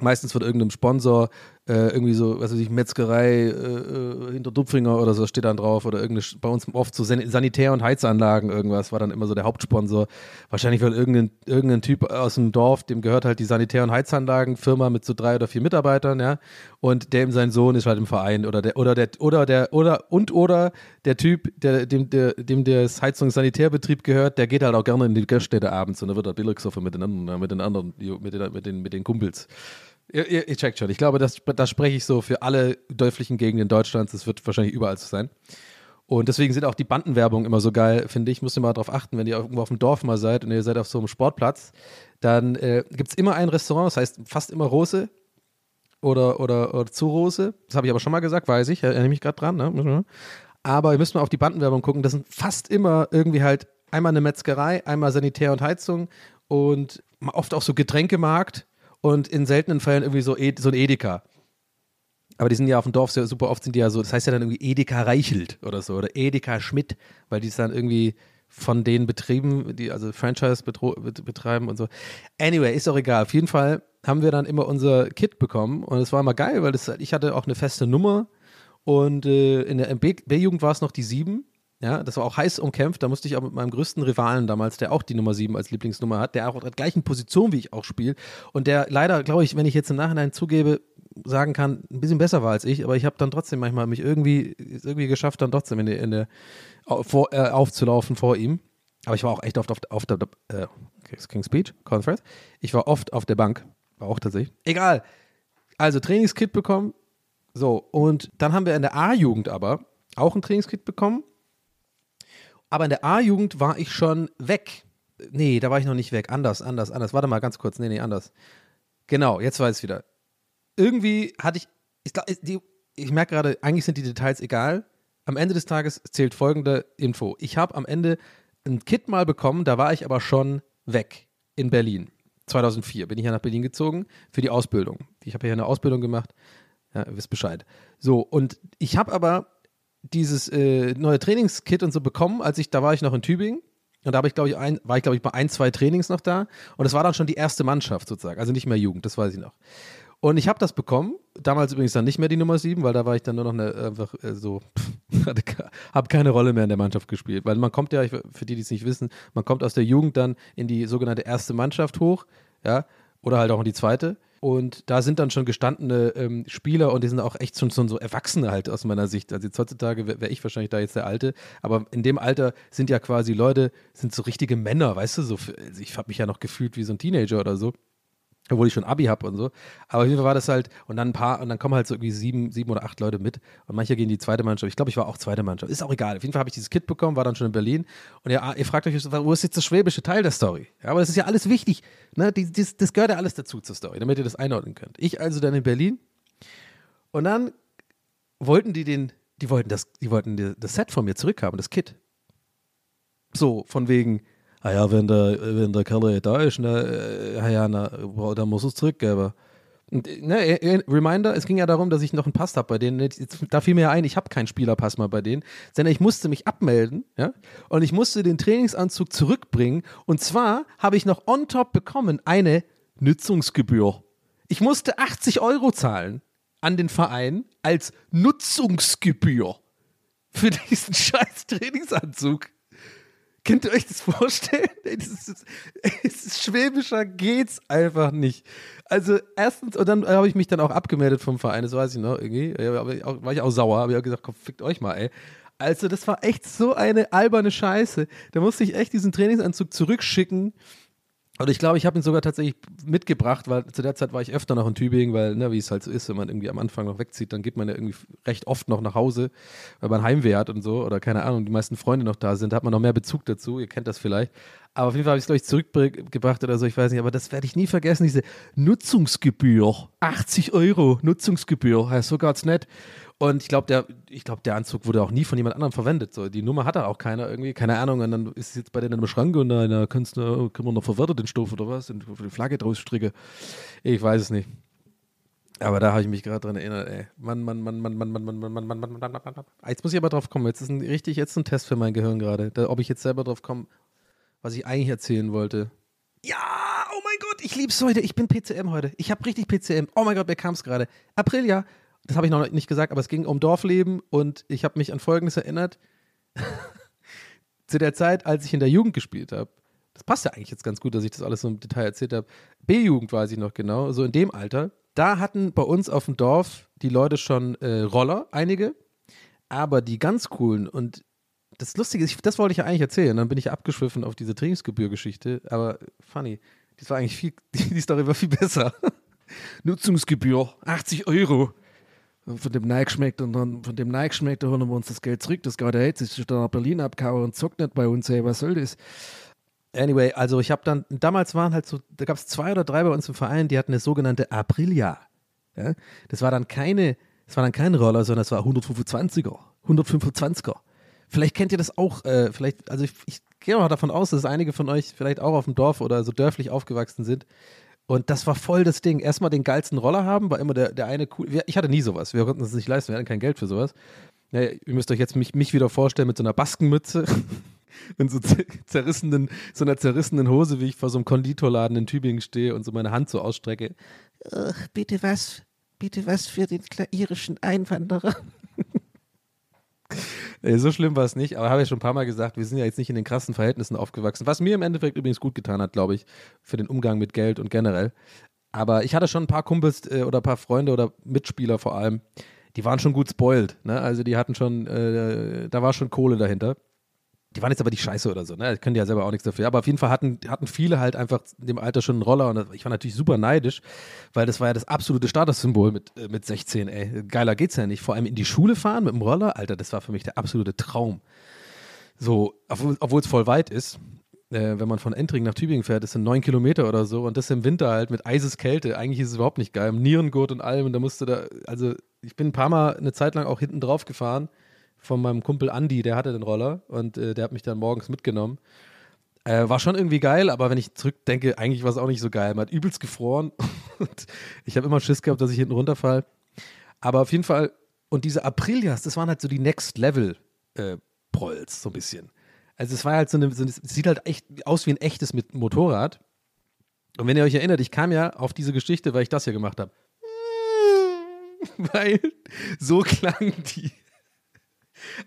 meistens von irgendeinem Sponsor, äh, irgendwie so, was weiß ich, Metzgerei äh, äh, hinter Dupfinger oder so steht dann drauf oder irgendeine, bei uns oft so San Sanitär- und Heizanlagen irgendwas war dann immer so der Hauptsponsor. Wahrscheinlich weil irgendein, irgendein Typ aus dem Dorf, dem gehört halt die Sanitär- und Heizanlagenfirma mit so drei oder vier Mitarbeitern, ja, und dem sein Sohn ist halt im Verein oder der, oder der, oder der, oder, und oder der Typ, der, dem, der, dem der Heizungs- und Sanitärbetrieb gehört, der geht halt auch gerne in die Gaststätte abends und dann wird er billig so mit den anderen, mit den anderen, mit den, mit den, mit den Kumpels. Ihr, ihr, ihr checkt schon. Ich glaube, das, das spreche ich so für alle dörflichen Gegenden Deutschlands. Das wird wahrscheinlich überall so sein. Und deswegen sind auch die Bandenwerbung immer so geil, finde ich. Müsst ihr mal darauf achten, wenn ihr irgendwo auf dem Dorf mal seid und ihr seid auf so einem Sportplatz, dann äh, gibt es immer ein Restaurant, das heißt fast immer Rose oder, oder, oder zu Rose. Das habe ich aber schon mal gesagt, weiß ich, erinnere mich gerade dran. Ne? Aber ihr müsst mal auf die Bandenwerbung gucken. Das sind fast immer irgendwie halt einmal eine Metzgerei, einmal Sanitär und Heizung und oft auch so Getränkemarkt und in seltenen Fällen irgendwie so, so ein Edeka. Aber die sind ja auf dem Dorf sehr, super oft sind die ja so, das heißt ja dann irgendwie Edeka Reichelt oder so oder Edeka Schmidt, weil die es dann irgendwie von den Betrieben, die also Franchise betreiben und so. Anyway, ist auch egal. Auf jeden Fall haben wir dann immer unser Kit bekommen und es war immer geil, weil das, ich hatte auch eine feste Nummer und äh, in der B-Jugend war es noch die 7. Ja, das war auch heiß umkämpft. Da musste ich auch mit meinem größten Rivalen damals, der auch die Nummer 7 als Lieblingsnummer hat, der auch auf der gleichen Position wie ich auch spielt und der leider, glaube ich, wenn ich jetzt im Nachhinein zugebe, sagen kann, ein bisschen besser war als ich, aber ich habe dann trotzdem manchmal mich irgendwie, irgendwie geschafft, dann trotzdem in der, in der vor, äh, aufzulaufen vor ihm. Aber ich war auch echt oft auf, auf der äh, King's Speech, Conference. Ich war oft auf der Bank, war auch tatsächlich. Egal. Also Trainingskit bekommen. So, und dann haben wir in der A-Jugend aber auch ein Trainingskit bekommen. Aber in der A-Jugend war ich schon weg. Nee, da war ich noch nicht weg. Anders, anders, anders. Warte mal ganz kurz. Nee, nee, anders. Genau, jetzt weiß ich wieder. Irgendwie hatte ich, ich, ich merke gerade, eigentlich sind die Details egal. Am Ende des Tages zählt folgende Info. Ich habe am Ende ein Kit mal bekommen, da war ich aber schon weg in Berlin. 2004 bin ich ja nach Berlin gezogen für die Ausbildung. Ich habe ja eine Ausbildung gemacht. Ja, ihr wisst Bescheid. So, und ich habe aber dieses äh, neue Trainingskit und so bekommen, als ich, da war ich noch in Tübingen. Und da ich, ich, ein, war ich, glaube ich, bei ein, zwei Trainings noch da. Und es war dann schon die erste Mannschaft sozusagen. Also nicht mehr Jugend, das weiß ich noch. Und ich habe das bekommen. Damals übrigens dann nicht mehr die Nummer 7, weil da war ich dann nur noch eine, einfach äh, so, habe keine Rolle mehr in der Mannschaft gespielt. Weil man kommt ja, für die, die es nicht wissen, man kommt aus der Jugend dann in die sogenannte erste Mannschaft hoch, ja, oder halt auch in die zweite. Und da sind dann schon gestandene ähm, Spieler und die sind auch echt schon, schon so Erwachsene halt aus meiner Sicht. Also jetzt heutzutage wäre wär ich wahrscheinlich da jetzt der Alte, aber in dem Alter sind ja quasi Leute, sind so richtige Männer, weißt du, so, also ich habe mich ja noch gefühlt wie so ein Teenager oder so obwohl ich schon Abi habe und so. Aber auf jeden Fall war das halt, und dann ein paar, und dann kommen halt so irgendwie sieben, sieben oder acht Leute mit. Und manche gehen in die zweite Mannschaft. Ich glaube, ich war auch zweite Mannschaft. Ist auch egal. Auf jeden Fall habe ich dieses Kit bekommen, war dann schon in Berlin. Und ihr, ihr fragt euch, wo ist jetzt das schwäbische Teil der Story? Ja, aber das ist ja alles wichtig. Ne? Die, das, das gehört ja alles dazu zur Story, damit ihr das einordnen könnt. Ich also dann in Berlin. Und dann wollten die den, die wollten das, die wollten das Set von mir zurückhaben, das Kit. So, von wegen, ah ja, wenn der, wenn der Kerl da ist, ne, äh, ja, na, boah, dann muss es zurückgeben. Und, ne, äh, äh, Reminder, es ging ja darum, dass ich noch einen Pass habe bei denen. Jetzt, da fiel mir ja ein, ich habe keinen Spielerpass mal bei denen, sondern ich musste mich abmelden, ja, und ich musste den Trainingsanzug zurückbringen. Und zwar habe ich noch on top bekommen eine Nutzungsgebühr. Ich musste 80 Euro zahlen an den Verein als Nutzungsgebühr für diesen scheiß Trainingsanzug. Könnt ihr euch das vorstellen? Das ist, ist schwäbischer geht's einfach nicht. Also erstens, und dann habe ich mich dann auch abgemeldet vom Verein, das weiß ich noch irgendwie. War ich auch sauer, habe ich auch gesagt, komm, fickt euch mal, ey. Also das war echt so eine alberne Scheiße. Da musste ich echt diesen Trainingsanzug zurückschicken. Und ich glaube, ich habe ihn sogar tatsächlich mitgebracht, weil zu der Zeit war ich öfter noch in Tübingen, weil, ne, wie es halt so ist, wenn man irgendwie am Anfang noch wegzieht, dann geht man ja irgendwie recht oft noch nach Hause, weil man Heimweh hat und so, oder keine Ahnung, die meisten Freunde noch da sind, da hat man noch mehr Bezug dazu, ihr kennt das vielleicht. Aber auf jeden Fall habe ich es, glaube ich, zurückgebracht oder so, ich weiß nicht, aber das werde ich nie vergessen, diese Nutzungsgebühr. 80 Euro Nutzungsgebühr, ja, so geht's nicht. Und ich glaube, der, ich glaube, der Anzug wurde auch nie von jemand anderem verwendet. So, die Nummer hatte auch keiner irgendwie, keine Ahnung. Und dann ist es jetzt bei denen im Schrank und da, da kannst du, können wir noch verwertet den Stoff oder was? Und die Flagge draus stricke. Ich weiß es nicht. Aber da habe ich mich gerade dran erinnert, ey. Mann, Mann, Mann, Mann, Mann, Mann, Mann, Mann, Mann, Mann, Mann, Mann, Mann, Mann, Mann. Muss ich aber drauf kommen. Jetzt ist ein richtig, jetzt ein Test für mein Gehirn gerade. Da, ob ich jetzt selber drauf komme, was ich eigentlich erzählen wollte. Ja, oh mein Gott, ich lieb's heute. Ich bin PCM heute. Ich habe richtig PCM. Oh mein Gott, wer kam's gerade? Aprilia. Das habe ich noch nicht gesagt, aber es ging um Dorfleben und ich habe mich an Folgendes erinnert. Zu der Zeit, als ich in der Jugend gespielt habe, das passt ja eigentlich jetzt ganz gut, dass ich das alles so im Detail erzählt habe. B-Jugend weiß ich noch genau, so in dem Alter. Da hatten bei uns auf dem Dorf die Leute schon äh, Roller, einige, aber die ganz coolen und das Lustige ist, das wollte ich ja eigentlich erzählen, dann bin ich abgeschwiffen auf diese Trainingsgebühr-Geschichte, aber funny, das war eigentlich viel, die Story war viel besser. Nutzungsgebühr, 80 Euro. Von dem Neigeschmeckt und dann von dem Neigeschmeckt, da holen wir uns das Geld zurück. Das geht ja jetzt, ist da nach Berlin abgehauen und zockt nicht bei uns, ey, was soll das? Anyway, also ich habe dann, damals waren halt so, da gab es zwei oder drei bei uns im Verein, die hatten eine sogenannte Aprilia. Ja? Das war dann keine, das war dann kein Roller, sondern das war 125er, 125er. Vielleicht kennt ihr das auch, äh, vielleicht, also ich, ich gehe mal davon aus, dass einige von euch vielleicht auch auf dem Dorf oder so dörflich aufgewachsen sind. Und das war voll das Ding. Erstmal den geilsten Roller haben, war immer der, der eine cool. Ich hatte nie sowas. Wir konnten das nicht leisten. Wir hatten kein Geld für sowas. Ja, ihr müsst euch jetzt mich, mich wieder vorstellen mit so einer Baskenmütze. mit so zer- zerrissenen, so einer zerrissenen Hose, wie ich vor so einem Konditorladen in Tübingen stehe und so meine Hand so ausstrecke. Ach, bitte was? Bitte was für den irischen Einwanderer? Nee, so schlimm war es nicht, aber habe ich schon ein paar Mal gesagt, wir sind ja jetzt nicht in den krassen Verhältnissen aufgewachsen, was mir im Endeffekt übrigens gut getan hat, glaube ich, für den Umgang mit Geld und generell. Aber ich hatte schon ein paar Kumpels äh, oder ein paar Freunde oder Mitspieler vor allem, die waren schon gut spoiled, ne? Also die hatten schon, äh, da war schon Kohle dahinter. Die waren jetzt aber nicht scheiße oder so, ne? Die können ja selber auch nichts dafür. Aber auf jeden Fall hatten, hatten viele halt einfach in dem Alter schon einen Roller und ich war natürlich super neidisch, weil das war ja das absolute Statussymbol mit, äh, mit 16, ey. Geiler geht's ja nicht. Vor allem in die Schule fahren mit dem Roller, Alter, das war für mich der absolute Traum. So, obwohl es voll weit ist. Äh, wenn man von Entring nach Tübingen fährt, das sind neun Kilometer oder so und das im Winter halt mit Eiseskälte. Eigentlich ist es überhaupt nicht geil. Im Nierengurt und allem und da musste da, also ich bin ein paar Mal eine Zeit lang auch hinten drauf gefahren von meinem Kumpel Andi, der hatte den Roller und äh, der hat mich dann morgens mitgenommen. Äh, war schon irgendwie geil, aber wenn ich zurückdenke, eigentlich war es auch nicht so geil. Man hat übelst gefroren und ich habe immer Schiss gehabt, dass ich hinten runterfall. Aber auf jeden Fall, und diese Aprilias, das waren halt so die Next Level äh, so ein bisschen. Also es war halt so eine, so eine, es sieht halt echt aus wie ein echtes mit Motorrad. Und wenn ihr euch erinnert, ich kam ja auf diese Geschichte, weil ich das hier gemacht habe. Weil so klang die.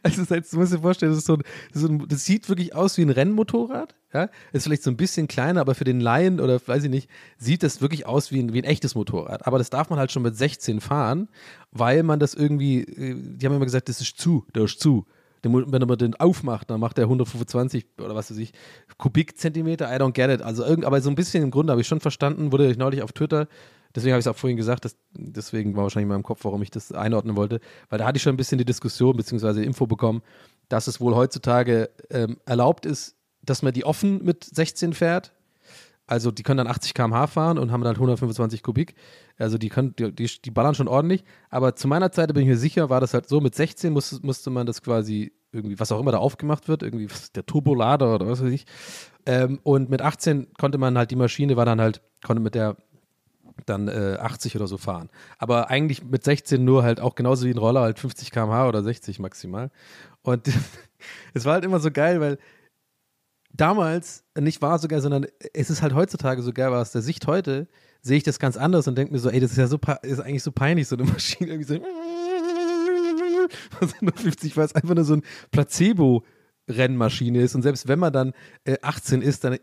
Also das heißt, du musst dir vorstellen, das, so ein, das, ein, das sieht wirklich aus wie ein Rennmotorrad. Ja? Ist vielleicht so ein bisschen kleiner, aber für den Laien oder weiß ich nicht, sieht das wirklich aus wie ein, wie ein echtes Motorrad. Aber das darf man halt schon mit 16 fahren, weil man das irgendwie, äh, die haben immer gesagt, das ist zu, der ist zu. Wenn man den aufmacht, dann macht der 125 oder was weiß ich, Kubikzentimeter, I don't get it. Also aber so ein bisschen im Grunde habe ich schon verstanden, wurde ich neulich auf Twitter, deswegen habe ich es auch vorhin gesagt, dass, deswegen war wahrscheinlich in meinem Kopf, warum ich das einordnen wollte, weil da hatte ich schon ein bisschen die Diskussion bzw. Info bekommen, dass es wohl heutzutage ähm, erlaubt ist, dass man die offen mit 16 fährt, Also die können dann 80 km/h fahren und haben dann 125 Kubik. Also die können, die, die, die ballern schon ordentlich. Aber zu meiner Zeit bin ich mir sicher, war das halt so, mit 16 musste, musste man das quasi irgendwie, was auch immer da aufgemacht wird, irgendwie der Turbolader oder was weiß ich. Ähm, und mit 18 konnte man halt, die Maschine war dann halt, konnte mit der dann äh, 80 oder so fahren. Aber eigentlich mit 16 nur halt auch genauso wie ein Roller halt 50 km/h oder 60 maximal. Und es war halt immer so geil, weil damals nicht war so geil, sondern es ist halt heutzutage so geil, weil aus der Sicht heute sehe ich das ganz anders und denke mir so, ey, das ist ja so, ist eigentlich so peinlich, so eine Maschine irgendwie so. Was 150 war es einfach nur so ein Placebo. Rennmaschine ist und selbst wenn man dann äh, 18 ist, dann äh,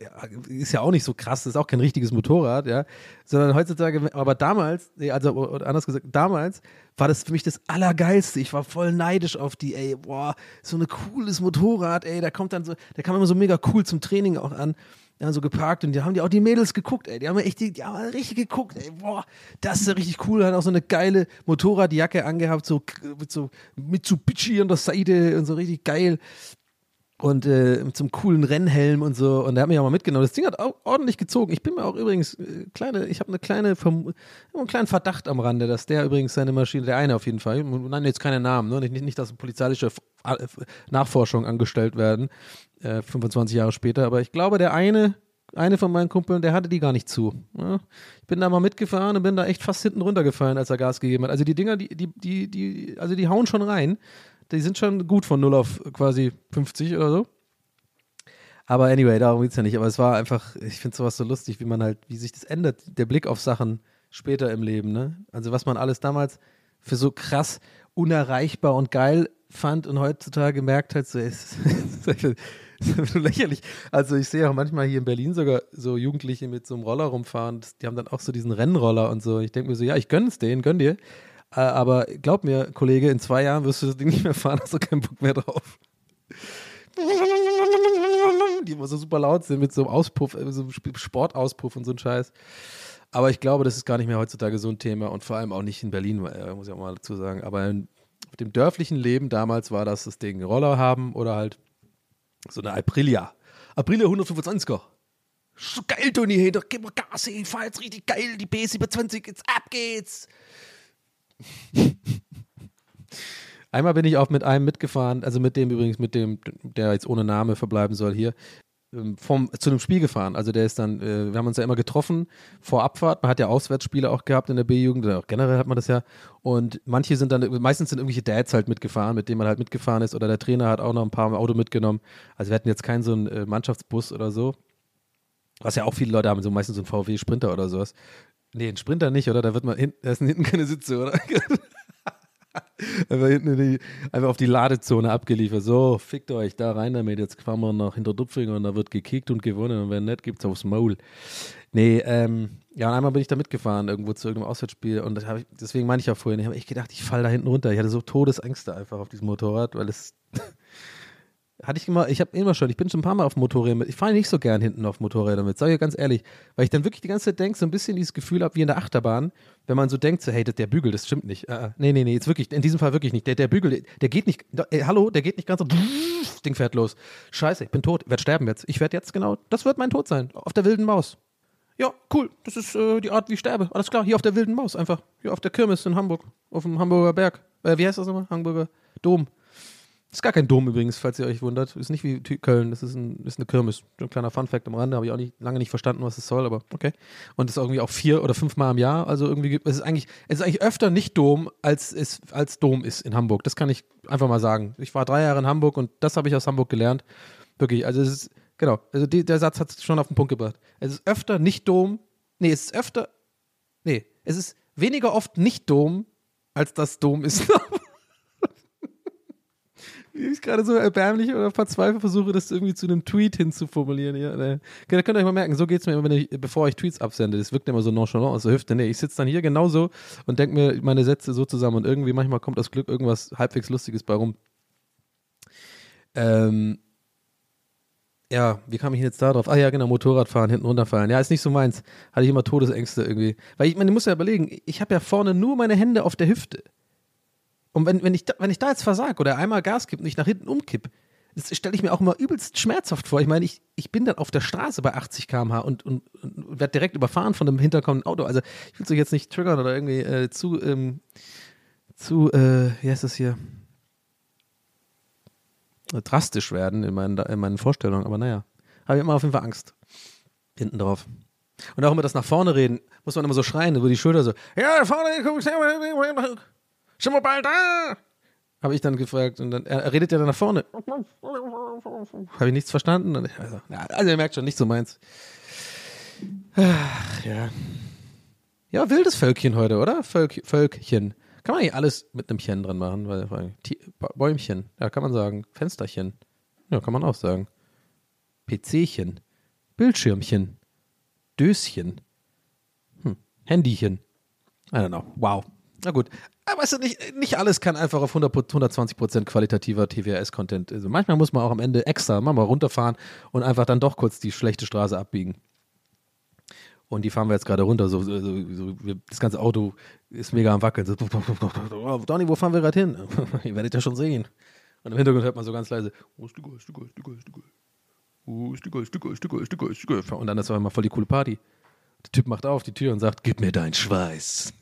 ist ja auch nicht so krass, das ist auch kein richtiges Motorrad, ja, sondern heutzutage, aber damals, also anders gesagt, damals war das für mich das Allergeilste. Ich war voll neidisch auf die, ey, boah, so ein cooles Motorrad, ey, da kommt dann so, der kam immer so mega cool zum Training auch an. Ja, so geparkt und die haben die auch die Mädels geguckt, ey. Die haben echt die, die haben richtig geguckt, ey. Boah, das ist ja richtig cool. Hat auch so eine geile Motorradjacke angehabt, so mit so Mitsubishi an der Seite und so richtig geil und äh, einem coolen Rennhelm und so. Und der hat mich auch mal mitgenommen. Das Ding hat ordentlich gezogen. Ich bin mir auch übrigens äh, kleine, ich habe eine kleine, Verm einen kleinen Verdacht am Rande, dass der übrigens seine Maschine, der eine auf jeden Fall, nein, jetzt keine Namen, ne? nicht, nicht, dass polizeiliche F- äh, Nachforschung angestellt werden, äh, 25 Jahre später. Aber ich glaube, der eine, eine von meinen Kumpeln, der hatte die gar nicht zu. Ja? Ich bin da mal mitgefahren und bin da echt fast hinten runtergefallen, als er Gas gegeben hat. Also die Dinger, die, die, die, die, also die hauen schon rein. Die sind schon gut von 0 auf quasi 50 oder so. Aber anyway, darum geht es ja nicht. Aber es war einfach, ich finde sowas so lustig, wie man halt, wie sich das ändert, der Blick auf Sachen später im Leben, ne? Also was man alles damals für so krass unerreichbar und geil fand und heutzutage merkt halt so, ist so lächerlich. Also ich sehe auch manchmal hier in Berlin sogar so Jugendliche mit so einem Roller rumfahren, die haben dann auch so diesen Rennroller und so. Ich denke mir so, ja, ich gönne es denen, gönn dir. Äh, Aber glaub mir, Kollege, in zwei Jahren wirst du das Ding nicht mehr fahren, hast du keinen Bock mehr drauf. Die immer so super laut sind mit so einem Auspuff, äh, so einem Sp- Sportauspuff und so ein Scheiß. Aber ich glaube, das ist gar nicht mehr heutzutage so ein Thema und vor allem auch nicht in Berlin, äh, muss ich auch mal dazu sagen. Aber in, dem dörflichen Leben damals war das das Ding Roller haben oder halt so eine Aprilia. Aprilia 125er. So geil, Toni, hey, da gib mal Gas, ich fahr jetzt richtig geil, die B27, jetzt ab geht's. Einmal bin ich auch mit einem mitgefahren, also mit dem übrigens, mit dem, der jetzt ohne Name verbleiben soll hier, ähm, vom, zu einem Spiel gefahren. Also der ist dann, äh, wir haben uns ja immer getroffen vor Abfahrt. Man hat ja Auswärtsspiele auch gehabt in der B-Jugend, auch generell hat man das ja. Und manche sind dann, meistens sind irgendwelche Dads halt mitgefahren, mit denen man halt mitgefahren ist. Oder der Trainer hat auch noch ein paar im Auto mitgenommen. Also wir hatten jetzt keinen so einen äh, Mannschaftsbus oder so. Was ja auch viele Leute haben, so meistens so ein VW Sprinter oder sowas. Nee, ein Sprinter nicht, oder? Da wird man hinten, da sind hinten keine Sitze, oder? einfach hinten in die, einfach auf die Ladezone abgeliefert. So, fickt euch da rein damit. Jetzt fahren wir nach Hinterdupfingen und da wird gekickt und gewonnen. Und wenn nicht, gibt's aufs Maul. Nee, ähm, ja, und einmal bin ich da mitgefahren, irgendwo zu irgendeinem Auswärtsspiel. Und das ich, deswegen meine ich ja vorhin, ich habe echt gedacht, ich falle da hinten runter. Ich hatte so Todesängste einfach auf diesem Motorrad, weil es. hatte ich immer, ich habe immer schon, ich bin schon ein paar Mal auf Motorrädern mit. Ich fahre nicht so gern hinten auf Motorrädern mit, sag ich ganz ehrlich. Weil ich dann wirklich die ganze Zeit denke, so ein bisschen dieses Gefühl habe wie in der Achterbahn, wenn man so denkt, so, hey, der Bügel, das stimmt nicht. Äh, nee, nee, nee, jetzt wirklich, in diesem Fall wirklich nicht. Der, der Bügel, der, geht nicht, äh, hallo, der geht nicht ganz so, das Ding fährt los. Scheiße, ich bin tot, werde sterben jetzt. Ich werde jetzt genau, das wird mein Tod sein, auf der wilden Maus. Ja, cool, das ist äh, die Art, wie ich sterbe. Alles klar, hier auf der wilden Maus einfach. Hier auf der Kirmes in Hamburg, auf dem Hamburger Berg. Äh, wie heißt das nochmal? Hamburger Dom. Ist gar kein Dom übrigens, falls ihr euch wundert. Ist nicht wie Köln, das ist, ein, ist eine Kirmes. Ein kleiner Funfact am Rande, habe ich auch nicht, lange nicht verstanden, was es soll, aber okay. Und ist irgendwie auch vier oder fünf Mal im Jahr. Also irgendwie, es ist eigentlich, es ist eigentlich öfter nicht Dom, als es als Dom ist in Hamburg. Das kann ich einfach mal sagen. Ich war drei Jahre in Hamburg und das habe ich aus Hamburg gelernt. Wirklich, also es ist, genau, also die, der Satz hat es schon auf den Punkt gebracht. Es ist öfter nicht Dom, nee, es ist öfter, nee, es ist weniger oft nicht Dom, als das Dom ist. Ich gerade so erbärmlich oder verzweifelt versuche, das irgendwie zu einem Tweet hinzuformulieren. Ja, ne. Da könnt ihr euch mal merken, so geht es mir immer, ich, bevor ich Tweets absende. Das wirkt immer so nonchalant aus der Hüfte. Nee, ich sitze dann hier genauso und denke mir meine Sätze so zusammen und irgendwie manchmal kommt aus Glück irgendwas halbwegs Lustiges bei rum. Ähm, ja, wie kam ich denn jetzt da drauf? Ah ja, genau, Motorradfahren, hinten runterfallen. Ja, ist nicht so meins. Hatte ich immer Todesängste irgendwie. Weil ich meine, du musst ja überlegen, ich habe ja vorne nur meine Hände auf der Hüfte. Und wenn, wenn, ich da, wenn ich da jetzt versag oder einmal Gas gebe und ich nach hinten umkipp, Das stelle ich mir auch immer übelst schmerzhaft vor. Ich meine, ich, ich bin dann auf der Straße bei 80 km/h und, und, und werde direkt überfahren von einem hinterkommenden Auto. Also ich will es euch jetzt nicht triggern oder irgendwie äh, zu, ähm, zu, äh, wie heißt das hier? drastisch werden in meinen, in meinen Vorstellungen, aber naja, habe ich immer auf jeden Fall Angst. Hinten drauf. Und auch immer das nach vorne reden, muss man immer so schreien, wo die Schulter so, ja, vorne, guck, schon mal bald da. Habe ich dann gefragt und dann, er, er redet ja dann nach vorne. Habe ich nichts verstanden? Also, also, ihr merkt schon, nicht so meins. Ach, ja. Ja, wildes Völkchen heute, oder? Völk, Völkchen. Kann man nicht alles mit einem Chen dran machen, weil Bäumchen, ja, kann man sagen. Fensterchen, ja, kann man auch sagen. PCchen, Bildschirmchen, Döschen, hm. Handychen. I don't know. Wow. Na gut. Aber weißt du, nicht, nicht alles kann einfach auf 100, 120% qualitativer TWRS-Content. Also manchmal muss man auch am Ende extra mal runterfahren und einfach dann doch kurz die schlechte Straße abbiegen. Und die fahren wir jetzt gerade runter. So, so, so, das ganze Auto ist mega am Wackeln. So, oh, Donny, wo fahren wir gerade hin? Ihr werdet ja schon sehen. Und im Hintergrund hört man so ganz leise: Oh. Oh. Und dann ist aber immer voll die coole Party. Der Typ macht auf die Tür und sagt: Gib mir deinen Schweiß.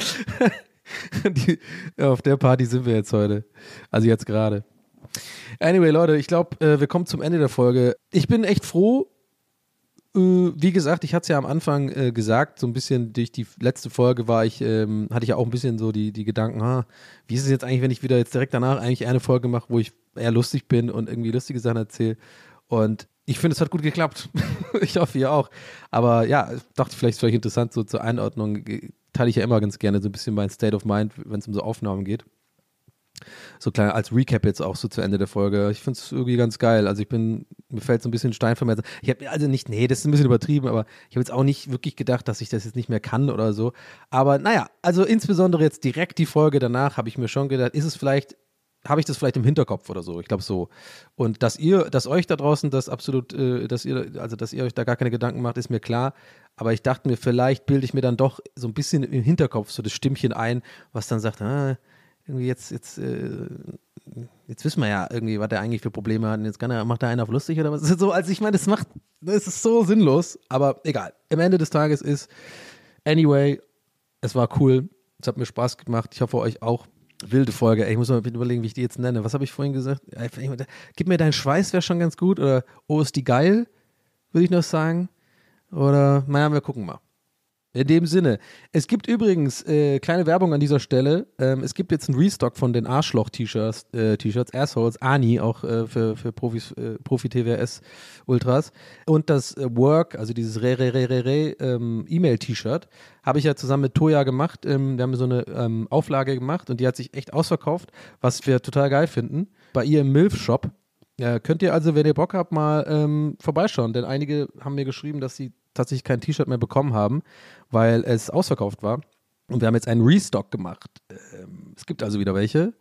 die, auf der Party sind wir jetzt heute. Also jetzt gerade. Anyway, Leute, ich glaube, äh, wir kommen zum Ende der Folge. Ich bin echt froh. Äh, wie gesagt, ich hatte es ja am Anfang äh, gesagt, so ein bisschen durch die letzte Folge war ich, ähm, hatte ich ja auch ein bisschen so die, die Gedanken, ha, wie ist es jetzt eigentlich, wenn ich wieder jetzt direkt danach eigentlich eine Folge mache, wo ich eher lustig bin und irgendwie lustige Sachen erzähle. Und ich finde, es hat gut geklappt. ich hoffe, ihr auch. Aber ja, ich dachte vielleicht ist vielleicht interessant, so zur Einordnung teile ich ja immer ganz gerne so ein bisschen mein State of Mind, wenn es um so Aufnahmen geht. So klein als Recap jetzt auch so zu Ende der Folge. Ich finde es irgendwie ganz geil. Also ich bin, mir fällt so ein bisschen Stein vom Herzen. Ich habe also nicht, nee, das ist ein bisschen übertrieben, aber ich habe jetzt auch nicht wirklich gedacht, dass ich das jetzt nicht mehr kann oder so. Aber naja, also insbesondere jetzt direkt die Folge danach habe ich mir schon gedacht, ist es vielleicht, habe ich das vielleicht im Hinterkopf oder so. Ich glaube so. Und dass ihr, dass euch da draußen das absolut, äh, dass ihr, also dass ihr euch da gar keine Gedanken macht, ist mir klar. Aber ich dachte mir, vielleicht bilde ich mir dann doch so ein bisschen im Hinterkopf so das Stimmchen ein, was dann sagt, ah, irgendwie jetzt, jetzt, äh, jetzt wissen wir ja irgendwie, was der eigentlich für Probleme hat. Und jetzt kann er, macht er einen auf lustig oder was? So, also ich meine, das macht, das ist so sinnlos, aber egal. Am Ende des Tages ist, anyway, es war cool. Es hat mir Spaß gemacht. Ich hoffe euch auch. Wilde Folge. Ich muss mal überlegen, wie ich die jetzt nenne. Was habe ich vorhin gesagt? Gib mir deinen Schweiß, wäre schon ganz gut. Oder Oh, ist die geil, würde ich noch sagen. Oder, naja, wir gucken mal. In dem Sinne. Es gibt übrigens äh, kleine Werbung an dieser Stelle. Ähm, es gibt jetzt einen Restock von den Arschloch-T-Shirts, äh, T-Shirts, Assholes, Ani, auch äh, für, für Profis, äh, Profi-TWS-Ultras. Und das äh, Work, also dieses Re, Re, Re, Re, Re ähm, E-Mail-T-Shirt, habe ich ja zusammen mit Toya gemacht. Ähm, wir haben so eine ähm, Auflage gemacht und die hat sich echt ausverkauft, was wir total geil finden. Bei ihr im Milf-Shop. Ja, könnt ihr also, wenn ihr Bock habt, mal ähm, vorbeischauen, denn einige haben mir geschrieben, dass sie tatsächlich kein T-Shirt mehr bekommen haben, weil es ausverkauft war. Und wir haben jetzt einen Restock gemacht. Ähm, es gibt also wieder welche.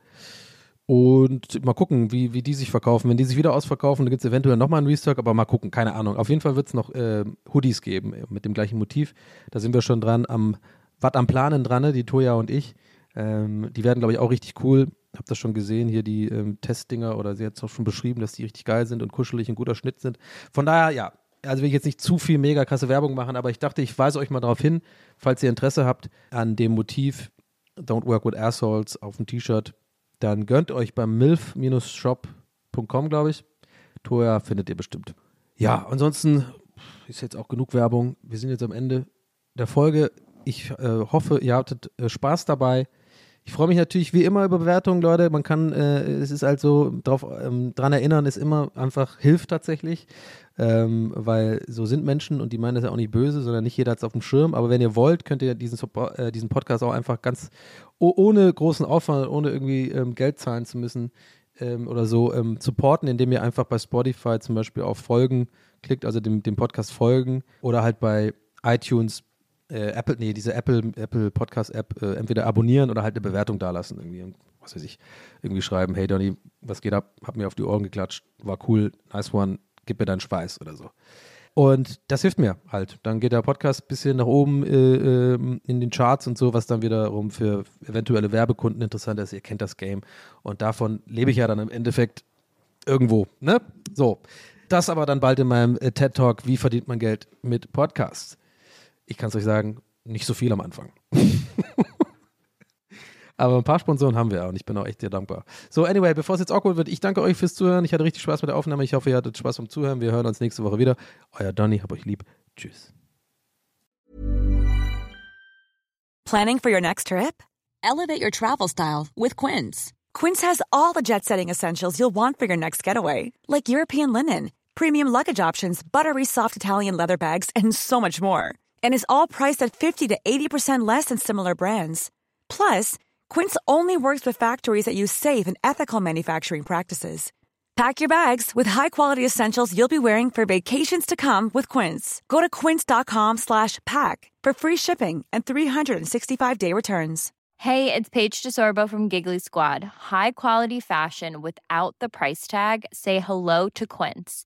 Und mal gucken, wie, wie die sich verkaufen. Wenn die sich wieder ausverkaufen, dann gibt es eventuell nochmal einen Restock, aber mal gucken, keine Ahnung. Auf jeden Fall wird es noch äh, Hoodies geben äh, mit dem gleichen Motiv. Da sind wir schon dran, am, was am Planen dran, ne? die Toya und ich. Ähm, die werden, glaube ich, auch richtig cool. Hab das schon gesehen, hier die ähm, Testdinger oder sie hat es auch schon beschrieben, dass die richtig geil sind und kuschelig und guter Schnitt sind. Von daher, ja, also will ich jetzt nicht zu viel mega krasse Werbung machen, aber ich dachte, ich weise euch mal darauf hin, falls ihr Interesse habt an dem Motiv Don't Work with Assholes auf dem T-Shirt, dann gönnt euch beim milf-shop.com, glaube ich. Toya findet ihr bestimmt. Ja, ansonsten ist jetzt auch genug Werbung. Wir sind jetzt am Ende der Folge. Ich äh, hoffe, ihr hattet äh, Spaß dabei. Ich freue mich natürlich wie immer über Bewertungen, Leute. Man kann, äh, es ist halt so, drauf, ähm, dran erinnern, ist immer einfach hilft tatsächlich, ähm, weil so sind Menschen und die meinen das ja auch nicht böse, sondern nicht jeder hat es auf dem Schirm. Aber wenn ihr wollt, könnt ihr diesen, äh, diesen Podcast auch einfach ganz oh, ohne großen Aufwand, ohne irgendwie ähm, Geld zahlen zu müssen ähm, oder so ähm, supporten, indem ihr einfach bei Spotify zum Beispiel auf Folgen klickt, also dem, dem Podcast folgen oder halt bei iTunes äh, Apple, nee, diese Apple, Apple Podcast-App äh, entweder abonnieren oder halt eine Bewertung dalassen. Irgendwie, was weiß ich, irgendwie schreiben, hey Donny, was geht ab? Hab mir auf die Ohren geklatscht, war cool, nice one, gib mir deinen Schweiß oder so. Und das hilft mir halt. Dann geht der Podcast ein bisschen nach oben äh, ähm, in den Charts und so, was dann wiederum für eventuelle Werbekunden interessant ist. Ihr kennt das Game. Und davon lebe ich ja dann im Endeffekt irgendwo. Ne? So. Das aber dann bald in meinem äh, TED Talk. Wie verdient man Geld mit Podcasts? Ich kann es euch sagen, nicht so viel am Anfang. Aber ein paar Sponsoren haben wir und ich bin auch echt dir dankbar. So, anyway, bevor es jetzt awkward wird, ich danke euch fürs Zuhören. Ich hatte richtig Spaß mit der Aufnahme. Ich hoffe, ihr hattet Spaß beim Zuhören. Wir hören uns nächste Woche wieder. Euer Donny, hab euch lieb. Tschüss. Planning for your next trip? Elevate your travel style with Quince. Quince has all the jet setting essentials you'll want for your next getaway, like European linen, premium luggage options, buttery soft Italian leather bags, and so much more. And is all priced at 50 to 80% less than similar brands. Plus, Quince only works with factories that use safe and ethical manufacturing practices. Pack your bags with high-quality essentials you'll be wearing for vacations to come with Quince. Go to quince.com slash pack for free shipping and 365-day returns. Hey, it's Paige DeSorbo from Giggly Squad. High quality fashion without the price tag. Say hello to Quince.